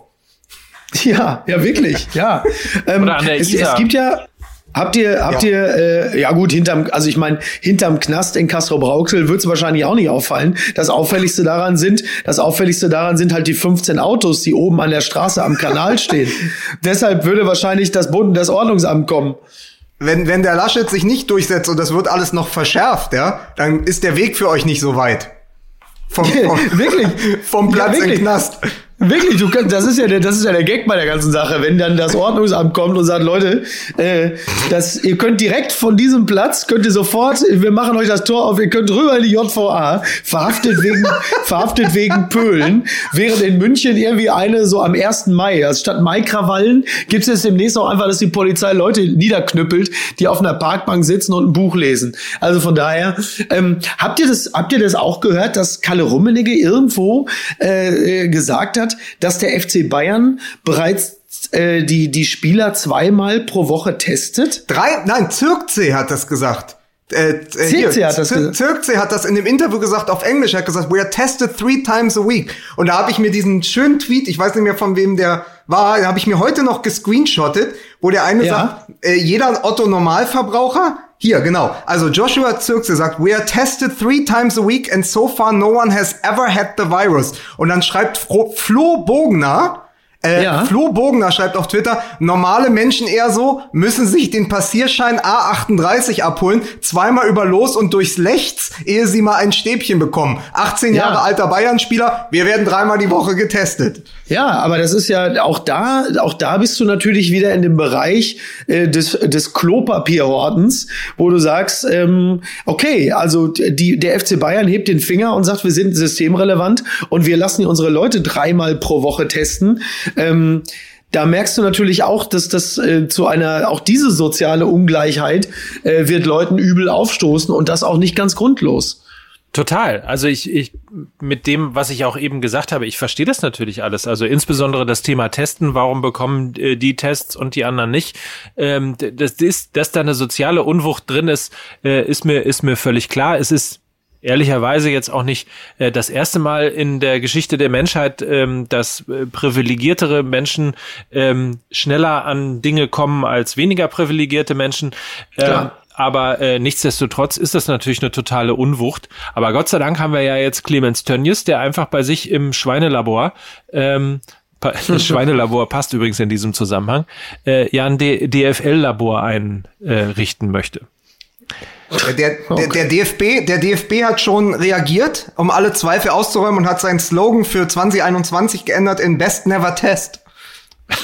Ja, ja, wirklich, ja. Ähm, Oder an der es, es gibt ja, habt ihr, habt Ja. ihr, äh, ja gut, hinterm, also ich meine, hinterm Knast in Castro-Brauxel wird es wahrscheinlich auch nicht auffallen. Das Auffälligste daran sind, das Auffälligste daran sind halt die 15 Autos, die oben an der Straße am Kanal stehen. Deshalb würde wahrscheinlich das Bund, das Ordnungsamt kommen. Wenn, wenn der Laschet sich nicht durchsetzt und das wird alles noch verschärft, ja, dann ist der Weg für euch nicht so weit. Vom, vom, Wirklich? vom Platz Ja, wirklich. Knast. Wirklich, du kannst, das ist ja der, das ist ja der Gag bei der ganzen Sache, wenn dann das Ordnungsamt kommt und sagt, Leute, äh, das, ihr könnt direkt von diesem Platz, könnt ihr sofort, wir machen euch das Tor auf, ihr könnt rüber in die JVA, verhaftet wegen, verhaftet wegen Pölen, während in München irgendwie eine so am 1. Mai, also statt Maikrawallen gibt es jetzt demnächst auch einfach, dass die Polizei Leute niederknüppelt, die auf einer Parkbank sitzen und ein Buch lesen. Also von daher, ähm, habt ihr das, habt ihr das auch gehört, dass Kalle Rummenigge irgendwo äh, äh, gesagt hat, dass der FC Bayern bereits äh, die, die Spieler zweimal pro Woche testet? Drei, nein, Zirkzee hat das gesagt. Äh, äh, Zirkzee hat das gesagt. Zirkzee hat das in dem Interview gesagt, auf Englisch, er hat gesagt, we are tested three times a week. Und da habe ich mir diesen schönen Tweet, ich weiß nicht mehr von wem der war, habe ich mir heute noch gescreenshottet, wo der eine Ja. sagt, äh, jeder Otto-Normalverbraucher, hier, genau. Also Joshua Zirkse sagt, we are tested three times a week and so far no one has ever had the virus. Und dann schreibt Flo Bogner, äh, Ja. Flo Bogner schreibt auf Twitter, normale Menschen eher so, müssen sich den Passierschein A38 abholen, zweimal über Los und durchs Lechts, ehe sie mal ein Stäbchen bekommen. 18 Ja. Jahre alter Bayern-Spieler, wir werden dreimal die Woche getestet. Ja, aber das ist ja auch da, auch da bist du natürlich wieder in dem Bereich äh, des, des Klopapierhortens, wo du sagst, ähm, okay, also die, der FC Bayern hebt den Finger und sagt, wir sind systemrelevant und wir lassen unsere Leute dreimal pro Woche testen. Ähm, da merkst du natürlich auch, dass das äh, zu einer, auch diese soziale Ungleichheit äh, wird Leuten übel aufstoßen und das auch nicht ganz grundlos. Total. Also ich, ich mit dem, was ich auch eben gesagt habe, ich verstehe das natürlich alles. Also insbesondere das Thema Testen, warum bekommen äh, die Tests und die anderen nicht? Ähm, das ist, dass da eine soziale Unwucht drin ist, äh, ist mir ist mir völlig klar. Es ist ehrlicherweise jetzt auch nicht äh, das erste Mal in der Geschichte der Menschheit, ähm, dass äh, privilegiertere Menschen ähm, schneller an Dinge kommen als weniger privilegierte Menschen. Ähm, aber äh, nichtsdestotrotz ist das natürlich eine totale Unwucht. Aber Gott sei Dank haben wir ja jetzt Clemens Tönnies, der einfach bei sich im Schweinelabor, ähm, das Schweinelabor passt übrigens in diesem Zusammenhang, äh, ja ein DFL-Labor einrichten möchte. Der, der, der, DFB, der DFB hat schon reagiert, um alle Zweifel auszuräumen und hat seinen Slogan für 2021 geändert in Best Never Test.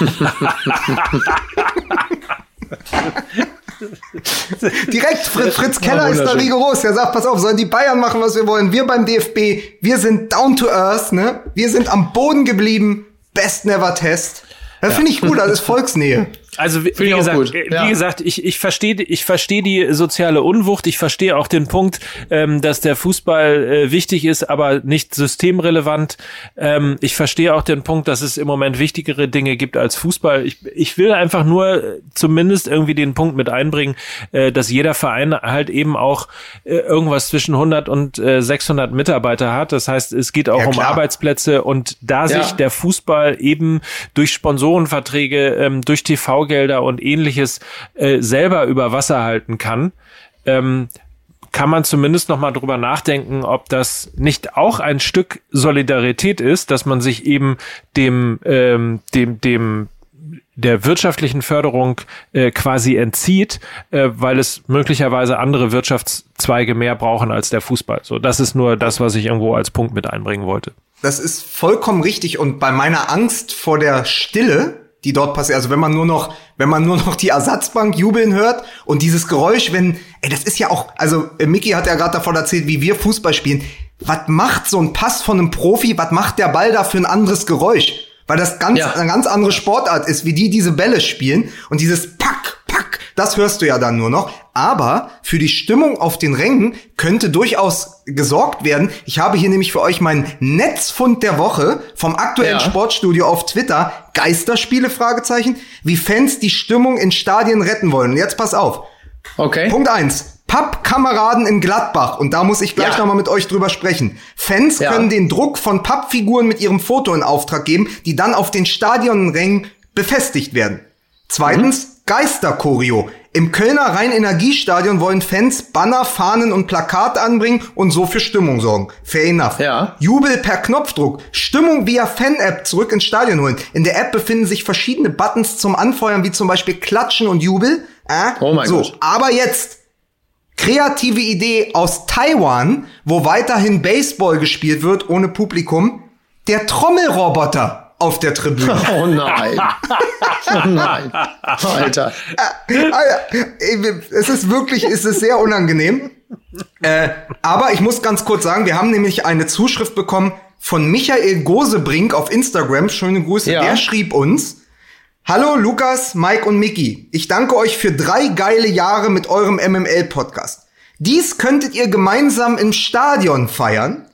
Direkt, Fritz, Fritz Keller ist da rigoros. Er sagt, pass auf, sollen die Bayern machen, was wir wollen. Wir beim DFB, wir sind down to earth, ne? Wir sind am Boden geblieben. Best never test. Das ja. finde ich gut, das ist Volksnähe. Also wie, wie gesagt, äh, ja. wie gesagt, ich, ich verstehe ich verstehe die soziale Unwucht, ich verstehe auch den Punkt, ähm, dass der Fußball äh, wichtig ist, aber nicht systemrelevant. Ähm, ich verstehe auch den Punkt, dass es im Moment wichtigere Dinge gibt als Fußball. Ich, ich will einfach nur äh, zumindest irgendwie den Punkt mit einbringen, äh, dass jeder Verein halt eben auch äh, irgendwas zwischen 100 und äh, 600 Mitarbeiter hat. Das heißt, es geht auch ja, um Arbeitsplätze und da ja. sich der Fußball eben durch Sponsorenverträge, ähm, durch TV Baugelder und ähnliches äh, selber über Wasser halten kann, ähm, kann man zumindest noch mal drüber nachdenken, ob das nicht auch ein Stück Solidarität ist, dass man sich eben dem ähm, dem dem der wirtschaftlichen Förderung äh, quasi entzieht, äh, weil es möglicherweise andere Wirtschaftszweige mehr brauchen als der Fußball. So, das ist nur das, was ich irgendwo als Punkt mit einbringen wollte. Das ist vollkommen richtig und bei meiner Angst vor der Stille die dort passiert. Also wenn man nur noch, wenn man nur noch die Ersatzbank jubeln hört und dieses Geräusch, wenn, ey, das ist ja auch, also äh, Mickey hat ja gerade davon erzählt, wie wir Fußball spielen. Was macht so ein Pass von einem Profi? Was macht der Ball da für ein anderes Geräusch? Weil das ganz, ja. eine ganz andere Sportart ist, wie die diese Bälle spielen und dieses Pack, Pack, das hörst du ja dann nur noch. Aber für die Stimmung auf den Rängen könnte durchaus gesorgt werden. Ich habe hier nämlich für euch meinen Netzfund der Woche vom aktuellen ja. Sportstudio auf Twitter. Geisterspiele, Fragezeichen. Wie Fans die Stimmung in Stadien retten wollen. Und jetzt pass auf. Okay. Punkt eins. Pappkameraden in Gladbach, und da muss ich gleich ja. nochmal mit euch drüber sprechen. Fans ja. können den Druck von Pappfiguren mit ihrem Foto in Auftrag geben, die dann auf den Stadionrängen befestigt werden. Zweitens, mhm. Geisterchoreo. Im Kölner Rhein-Energiestadion wollen Fans Banner, Fahnen und Plakate anbringen und so für Stimmung sorgen. Fair enough. Ja. Jubel per Knopfdruck. Stimmung via Fan-App zurück ins Stadion holen. In der App befinden sich verschiedene Buttons zum Anfeuern, wie zum Beispiel Klatschen und Jubel. Äh? Oh mein so, Gott. Aber jetzt. Kreative Idee aus Taiwan, wo weiterhin Baseball gespielt wird ohne Publikum. Der Trommelroboter auf der Tribüne. Oh nein. Oh nein. Alter. Es ist wirklich, es ist sehr unangenehm. Äh, aber ich muss ganz kurz sagen, wir haben nämlich eine Zuschrift bekommen von Michael Gosebrink auf Instagram. Schöne Grüße. Ja. Der schrieb uns, Hallo Lukas, Mike und Mickey. Ich danke euch für drei geile Jahre mit eurem MML-Podcast. Dies könntet ihr gemeinsam im Stadion feiern.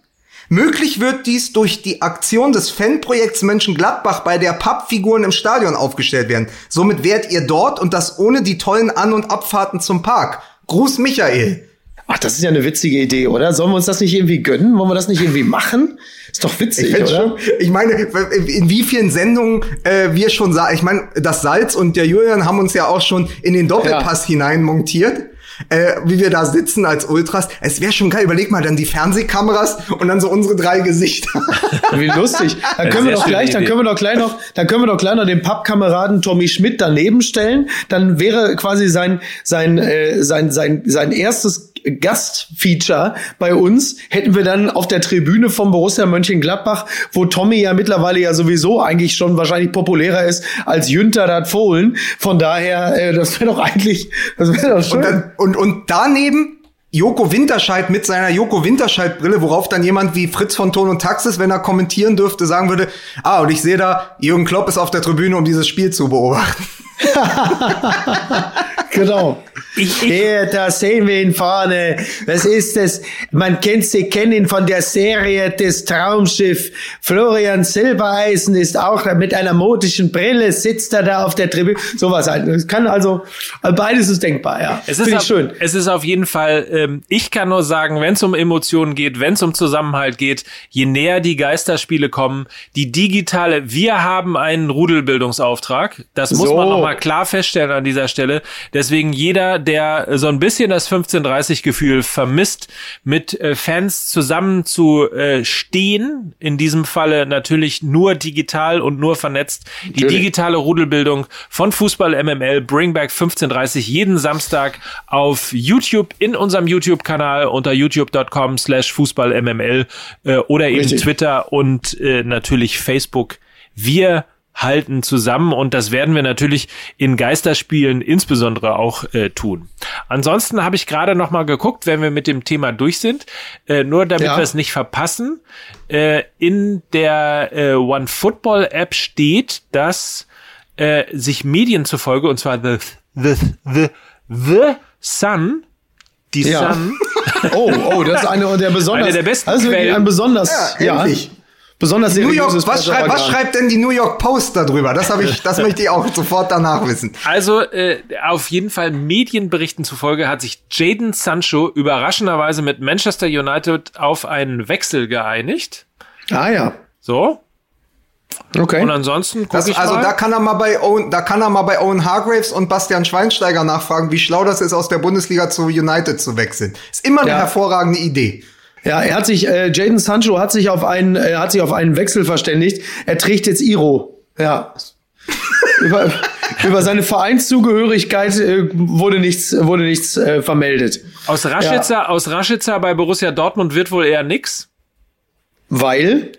Möglich wird dies durch die Aktion des Fanprojekts Mönchengladbach, bei der Pappfiguren im Stadion aufgestellt werden. Somit wärt ihr dort und das ohne die tollen An- und Abfahrten zum Park. Gruß Michael. Ach, das ist ja eine witzige Idee, oder? Sollen wir uns das nicht irgendwie gönnen? Wollen wir das nicht irgendwie machen? Ist doch witzig, ich oder? Schon, ich meine, in wie vielen Sendungen äh, wir schon sagen, ich meine, das Salz und der Julian haben uns ja auch schon in den Doppelpass ja. hinein montiert äh, wie wir da sitzen als Ultras. Es wäre schon geil. Überleg mal dann die Fernsehkameras und dann so unsere drei Gesichter. wie lustig. Dann können wir doch gleich, dann können wir doch gleich noch, dann können wir doch gleich noch den Pappkameraden Tommy Schmidt daneben stellen. Dann wäre quasi sein sein äh, sein sein sein erstes Gastfeature bei uns hätten wir dann auf der Tribüne vom Borussia Mönchengladbach, wo Tommy ja mittlerweile ja sowieso eigentlich schon wahrscheinlich populärer ist als Jünter dat Fohlen. Von daher, äh, das wäre doch eigentlich, das wäre doch schön. Und, dann, und, und daneben Joko Winterscheid mit seiner Joko Winterscheid Brille, worauf dann jemand wie Fritz von Ton und Taxis, wenn er kommentieren dürfte, sagen würde, ah, und ich sehe da, Jürgen Klopp ist auf der Tribüne, um dieses Spiel zu beobachten. genau. Ich, ich, Hier, da sehen wir ihn vorne. Das ist es. Man kennt sie, kennen ihn von der Serie des Traumschiff. Florian Silbereisen ist auch mit einer modischen Brille, sitzt er da auf der Tribüne. Sowas halt. Es kann also, beides ist denkbar, ja. Es ist auf, schön. Es ist auf jeden Fall, ähm, ich kann nur sagen, wenn es um Emotionen geht, wenn es um Zusammenhalt geht, je näher die Geisterspiele kommen, die digitale, wir haben einen Rudelbildungsauftrag. Das muss so. man nochmal klar feststellen an dieser Stelle. Deswegen jeder, der so ein bisschen das 1530-Gefühl vermisst, mit äh, Fans zusammen zu äh, stehen. In diesem Falle natürlich nur digital und nur vernetzt. Die digitale Rudelbildung von Fußball MML Bringback 1530 jeden Samstag auf YouTube in unserem YouTube-Kanal unter youtube.com slash Fußball MML äh, oder eben Richtig. Twitter und äh, natürlich Facebook. Wir halten zusammen und das werden wir natürlich in Geisterspielen insbesondere auch äh, tun. Ansonsten habe ich gerade noch mal geguckt, wenn wir mit dem Thema durch sind, äh, nur damit ja. wir es nicht verpassen. Äh, in der äh, One Football App steht, dass äh, sich Medien zufolge und zwar the the the the Sun die ja. Sun. oh, oh, das ist eine der besonders. Eine der besten also. Ein besonders, ja, ja besonders New York, was, schreib, was schreibt denn die New York Post darüber? Das habe ich, das möchte ich auch sofort danach wissen. Also äh, auf jeden Fall Medienberichten zufolge hat sich Jaden Sancho überraschenderweise mit Manchester United auf einen Wechsel geeinigt. Ah ja. So. Okay. Und ansonsten das, ich Also mal. da kann er mal bei Owen, da kann er mal bei Owen Hargraves und Bastian Schweinsteiger nachfragen, wie schlau das ist, aus der Bundesliga zu United zu wechseln. Ist immer eine ja. hervorragende Idee. Ja, er hat sich, äh, Jaden Sancho hat sich auf einen, er hat sich auf einen Wechsel verständigt. Er trägt jetzt Iro. Ja. über, über seine Vereinszugehörigkeit äh, wurde nichts, wurde nichts äh, vermeldet. Aus Raschitzer, ja. aus Raschitzer bei Borussia Dortmund wird wohl eher nix. Weil?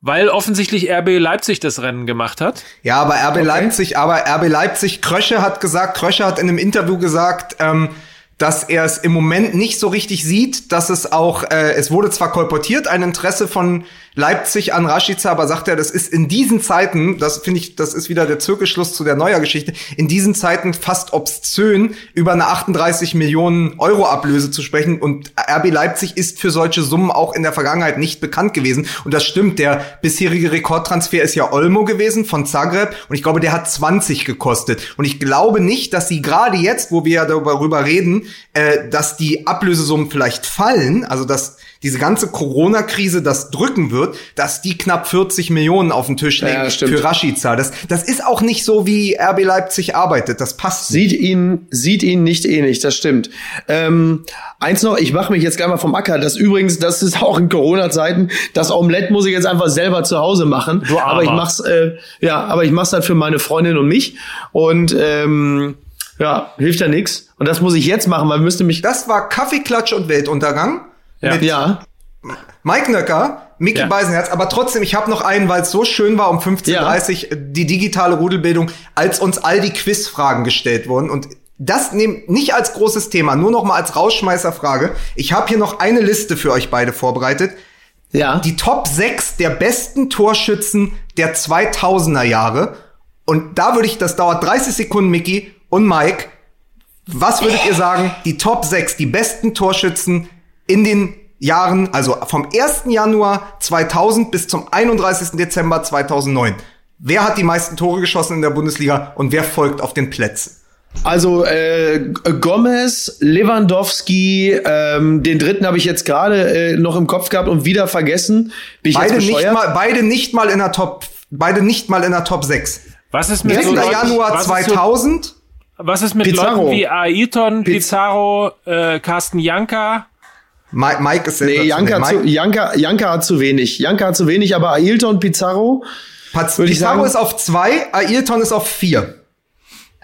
Weil offensichtlich RB Leipzig das Rennen gemacht hat. Ja, aber RB okay. Leipzig, aber RB Leipzig, Krösche hat gesagt, Krösche hat in einem Interview gesagt, ähm, dass er es im Moment nicht so richtig sieht, dass es auch, äh, es wurde zwar kolportiert, ein Interesse von Leipzig an Rashica, aber sagt er, das ist in diesen Zeiten, das finde ich, das ist wieder der Zirkelschluss zu der Neuer-Geschichte, in diesen Zeiten fast obszön, über eine 38 Millionen Euro Ablöse zu sprechen. Und RB Leipzig ist für solche Summen auch in der Vergangenheit nicht bekannt gewesen. Und das stimmt, der bisherige Rekordtransfer ist ja Olmo gewesen von Zagreb. Und ich glaube, der hat 20 gekostet. Und ich glaube nicht, dass sie gerade jetzt, wo wir ja darüber reden, äh, dass die Ablösesummen vielleicht fallen, also dass diese ganze Corona-Krise das drücken wird, dass die knapp 40 Millionen auf den Tisch legen ja, für Rashica. Das, das ist auch nicht so, wie RB Leipzig arbeitet. Das passt. Sieht nicht. ihn, sieht ihn nicht ähnlich, das stimmt. Ähm, eins noch, ich mache mich jetzt gleich mal vom Acker. Das übrigens, das ist auch in Corona-Zeiten. Das Omelette muss ich jetzt einfach selber zu Hause machen. Du aber. aber ich mach's, äh, ja, aber ich mach's halt für meine Freundin und mich. Und ähm, ja, hilft ja nix. Und das muss ich jetzt machen, weil müsste mich. Das war Kaffeeklatsch und Weltuntergang. Ja. Mit ja. Mike Nöcker, Mickey ja. Beisenherz, aber trotzdem, ich habe noch einen, weil es so schön war um 15.30 Uhr, ja. die digitale Rudelbildung, als uns all die Quizfragen gestellt wurden. Und das nehm, nicht als großes Thema, nur noch mal als Rausschmeißerfrage. Ich habe hier noch eine Liste für euch beide vorbereitet. Ja. Die Top 6 der besten Torschützen der 2000er Jahre. Und da würde ich, das dauert 30 Sekunden, Mickey und Mike. Was würdet ihr sagen? Die Top 6, die besten Torschützen in den Jahren, also vom 1. Januar 2000 bis zum 31. Dezember 2009. Wer hat die meisten Tore geschossen in der Bundesliga und wer folgt auf den Plätzen? Also äh, Gomez, Lewandowski, ähm, den dritten habe ich jetzt gerade äh, noch im Kopf gehabt und wieder vergessen. Bin ich beide, nicht mal, beide nicht mal in der Top, beide nicht mal in der Top 6. Was ist mit 1. So Januar 2000? Was ist mit Pizarro. Leuten wie Ailton, Pizarro, äh, Carsten Janka? Mike, Mike ist Nee, Janka, zu, Janka, Janka hat zu wenig. Janka hat zu wenig, aber Ailton, Pizarro. Paz Pizarro sagen, ist auf zwei, Ailton ist auf vier.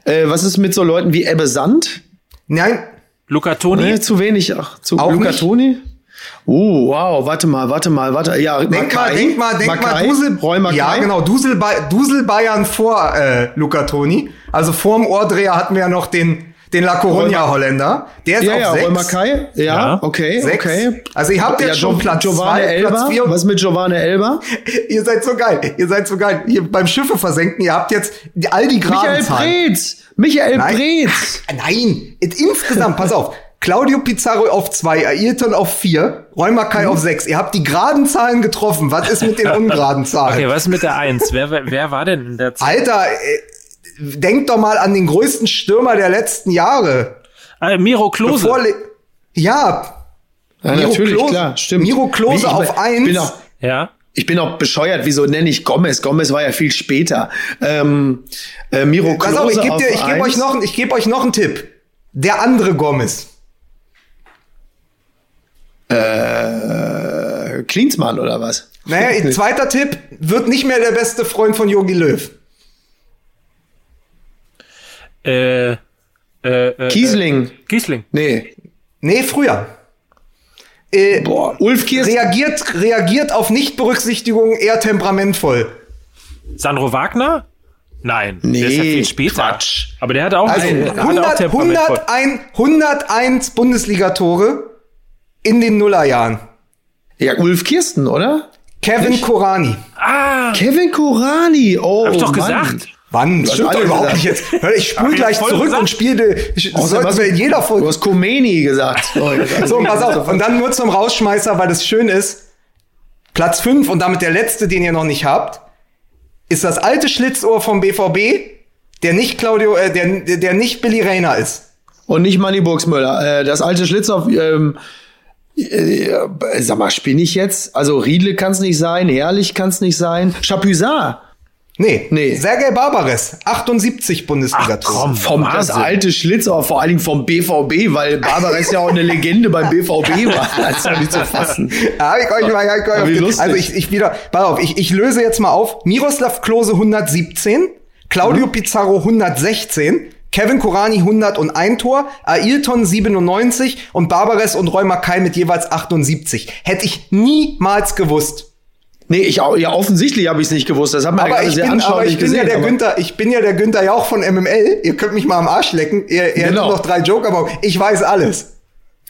Äh, was ist mit so Leuten wie Ebbe Sand? Nein. Luca Toni? Nee, zu wenig. Ach, zu Auch Luca Toni? Oh, wow, warte mal, warte mal, warte. Ja, denk Makai, mal, denk mal, denk Makai, mal, Dusel, Roy Makai. Ja, genau, Dusel, Dusel Bayern vor äh, Luca Toni. Also vorm Ohrdreher hatten wir ja noch den den La Coruña Holländer. Der ist ja, auf ja, sechs. Makai. Ja, ja, okay, sechs. okay. Also ihr habt jetzt ja, schon Platz Giovanni zwei, Elba. Platz vier. Was mit Giovanni Elba? ihr seid so geil. Ihr seid so geil. Ihr beim Schiffe versenken, ihr habt jetzt all die geraden Michael Zahlen. Preetz. Michael Nein. Preetz. Nein, insgesamt, pass auf. Claudio Pizarro auf zwei, Ayrton auf vier, Roy Mackay mhm. auf sechs. Ihr habt die geraden Zahlen getroffen. Was ist mit den ungeraden Zahlen? Okay, was ist mit der eins? Wer, wer war denn in der Zahl? Alter, äh, denkt doch mal an den größten Stürmer der letzten Jahre. Ah, Miro Klose. ja. ja Miro natürlich, Klose, klar, stimmt. Miro Klose Wie, auf eins. Auch, ja. Ich bin auch bescheuert, wieso nenne ich Gomez? Gomez war ja viel später. Ähm, äh, Miro Klose Pass auf, ich gebe geb euch, noch, ich geb euch noch einen Tipp. Der andere Gomez. Äh, Klinsmann oder was? Naja, zweiter Tipp, wird nicht mehr der beste Freund von Yogi Löw. Äh, äh, äh, Kiesling. Kiesling. Nee. Nee, früher. Äh, Boah, Ulf Kiesling. Reagiert, reagiert auf Nichtberücksichtigung eher temperamentvoll. Sandro Wagner? Nein, Nee, der ist ja viel später. Quatsch. Aber der hat auch, Also der hat auch 100, Temperament. 101, 101 Bundesligatore in den Nullerjahren. Ja, Ulf Kirsten, oder? Kevin Korani. Ah, Kevin Kurani. Oh, hab ich doch Mann. gesagt. Wann? Das stimmt doch überhaupt gesagt. nicht jetzt. Hör, Ich spule gleich zurück gesagt. und spiele. Ich, das sollten was- wir in jeder Du Folge. hast Khomeini gesagt. Oh, So, pass auf. Und dann nur zum Rausschmeißer, weil das schön ist. Platz 5 und damit der letzte, den ihr noch nicht habt, ist das alte Schlitzohr vom BVB, der nicht Claudio, äh, der, der- nicht Billy Rayner ist. Und nicht Manni Burgsmüller. Äh, das alte Schlitzohr, ähm, äh, sag mal, spinne ich jetzt? Also Riedle kann es nicht sein, Herrlich kann es nicht sein. Chapuisat. Nee, Nee. Sergei Barbares, 78 Bundesliga-Tore. komm. Vom das alte Schlitzohr, vor allen Dingen vom BVB, weil Barbares ja auch eine Legende beim BVB war. Das ist ja nicht zu fassen. Ja, ich, Aber wie ich, lustig. also ich, ich wieder, pass auf, ich, ich löse jetzt mal auf. Miroslav Klose 117, Claudio Mhm. Pizarro 116, Kevin Korani 101 Tor, Ailton 97 und Barbares und Roy Mackay mit jeweils 78. Hätte ich niemals gewusst. Nee, ich auch, ja, offensichtlich habe ich es nicht gewusst. Das ja Aber gerade ich, sehr bin, aber anschaulich ich bin gesehen. ja der Günther, ich bin ja der Günther Jauch von MML. Ihr könnt mich mal am Arsch lecken. Ihr, ihr Genau. hättet noch drei Joker, aber ich weiß alles.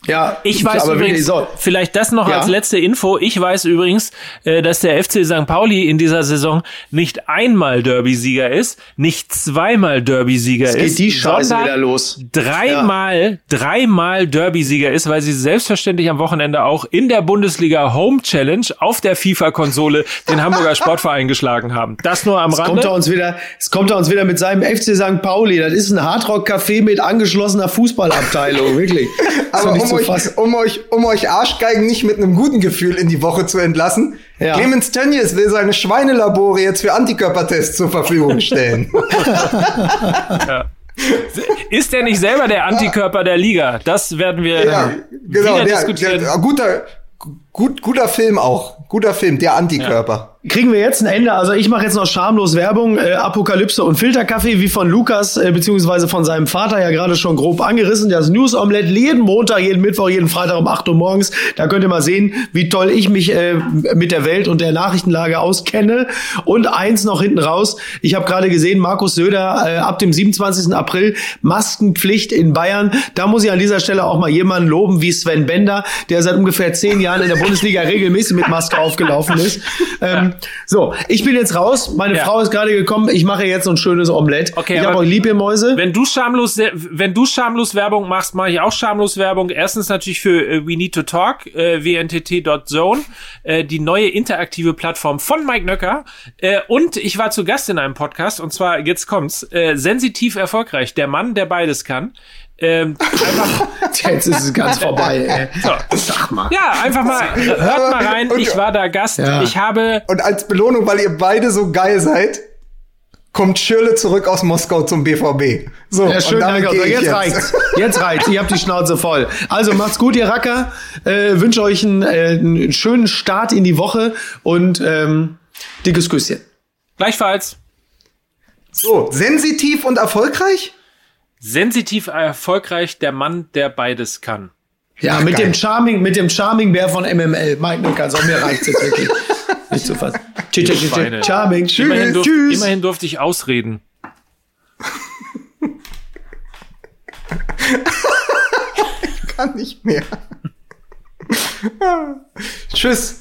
Ja, Ich weiß aber übrigens, vielleicht das noch Ja. als letzte Info. Ich weiß übrigens, äh, dass der FC St. Pauli in dieser Saison nicht einmal Derby-Sieger ist, nicht zweimal Derby-Sieger ist, geht die Scheiße sondern wieder los. dreimal, dreimal Derby-Sieger ist, weil sie selbstverständlich am Wochenende auch in der Bundesliga Home Challenge auf der FIFA-Konsole den Hamburger Sportverein geschlagen haben. Das nur am Jetzt kommt er Rande. uns wieder, es kommt er uns wieder mit seinem FC St. Pauli. Das ist ein Hardrock-Café mit angeschlossener Fußballabteilung, wirklich. Ist um euch, fassen. um, euch, um euch Arschgeigen nicht mit einem guten Gefühl in die Woche zu entlassen, Ja. Clemens Tönnies will seine Schweinelabore jetzt für Antikörpertests zur Verfügung stellen. Ist der nicht selber der Antikörper der Liga? Das werden wir ja, genau. wieder Der, diskutieren. der, guter, gut, guter Film auch. Guter Film, der Antikörper. Kriegen wir jetzt ein Ende? Also ich mache jetzt noch schamlos Werbung. Äh, Apokalypse und Filterkaffee, wie von Lukas, äh, beziehungsweise von seinem Vater ja gerade schon grob angerissen. Das News Omelette jeden Montag, jeden Mittwoch, jeden Freitag um 8 Uhr morgens. Da könnt ihr mal sehen, wie toll ich mich äh, mit der Welt und der Nachrichtenlage auskenne. Und eins noch hinten raus. Ich habe gerade gesehen, Markus Söder äh, ab dem 27. April Maskenpflicht in Bayern. Da muss ich an dieser Stelle auch mal jemanden loben wie Sven Bender, der seit ungefähr zehn Jahren in der Bundesliga regelmäßig mit Maske aufgelaufen ist. Ähm, so, ich bin jetzt raus. Meine Ja. Frau ist gerade gekommen. Ich mache jetzt so ein schönes Omelett. Okay, ich habe euch lieb, ihr Mäuse. Wenn du schamlos, wenn du schamlos Werbung machst, mache ich auch schamlos Werbung. Erstens natürlich für äh, We Need to Talk, äh, wntt.zone, äh, die neue interaktive Plattform von Mike Nöcker. Äh, und ich war zu Gast in einem Podcast und zwar, jetzt kommt's, äh, sensitiv erfolgreich, der Mann, der beides kann. Ähm, einfach, Jetzt ist es ganz vorbei. Ey. so. Sag mal. Ja, einfach mal, hört mal rein. Und- Ich war da Gast. Ja. Ich habe Und als Belohnung, weil ihr beide so geil seid, kommt Schirle zurück aus Moskau zum BVB. So, Ja, schön, und damit ich Jetzt, jetzt. reicht's. Jetzt reicht's. Ihr habt die Schnauze voll. Also macht's gut, ihr Racker. Äh, wünsche euch einen, äh, einen schönen Start in die Woche und ähm, dickes Küsschen. gleichfalls So, sensitiv und erfolgreich? Sensitiv erfolgreich, der Mann, der beides kann. Ja, Ach, mit geil. dem Charming, mit dem Charming Bär von MML. Mike Nöcker, so mir reicht's jetzt wirklich. Nicht zu fassen. Tschüss, tschüss, tschüss. Charming. Immerhin, Tschüss. durf, Tschüss. immerhin durfte ich ausreden. Kann nicht mehr. Tschüss.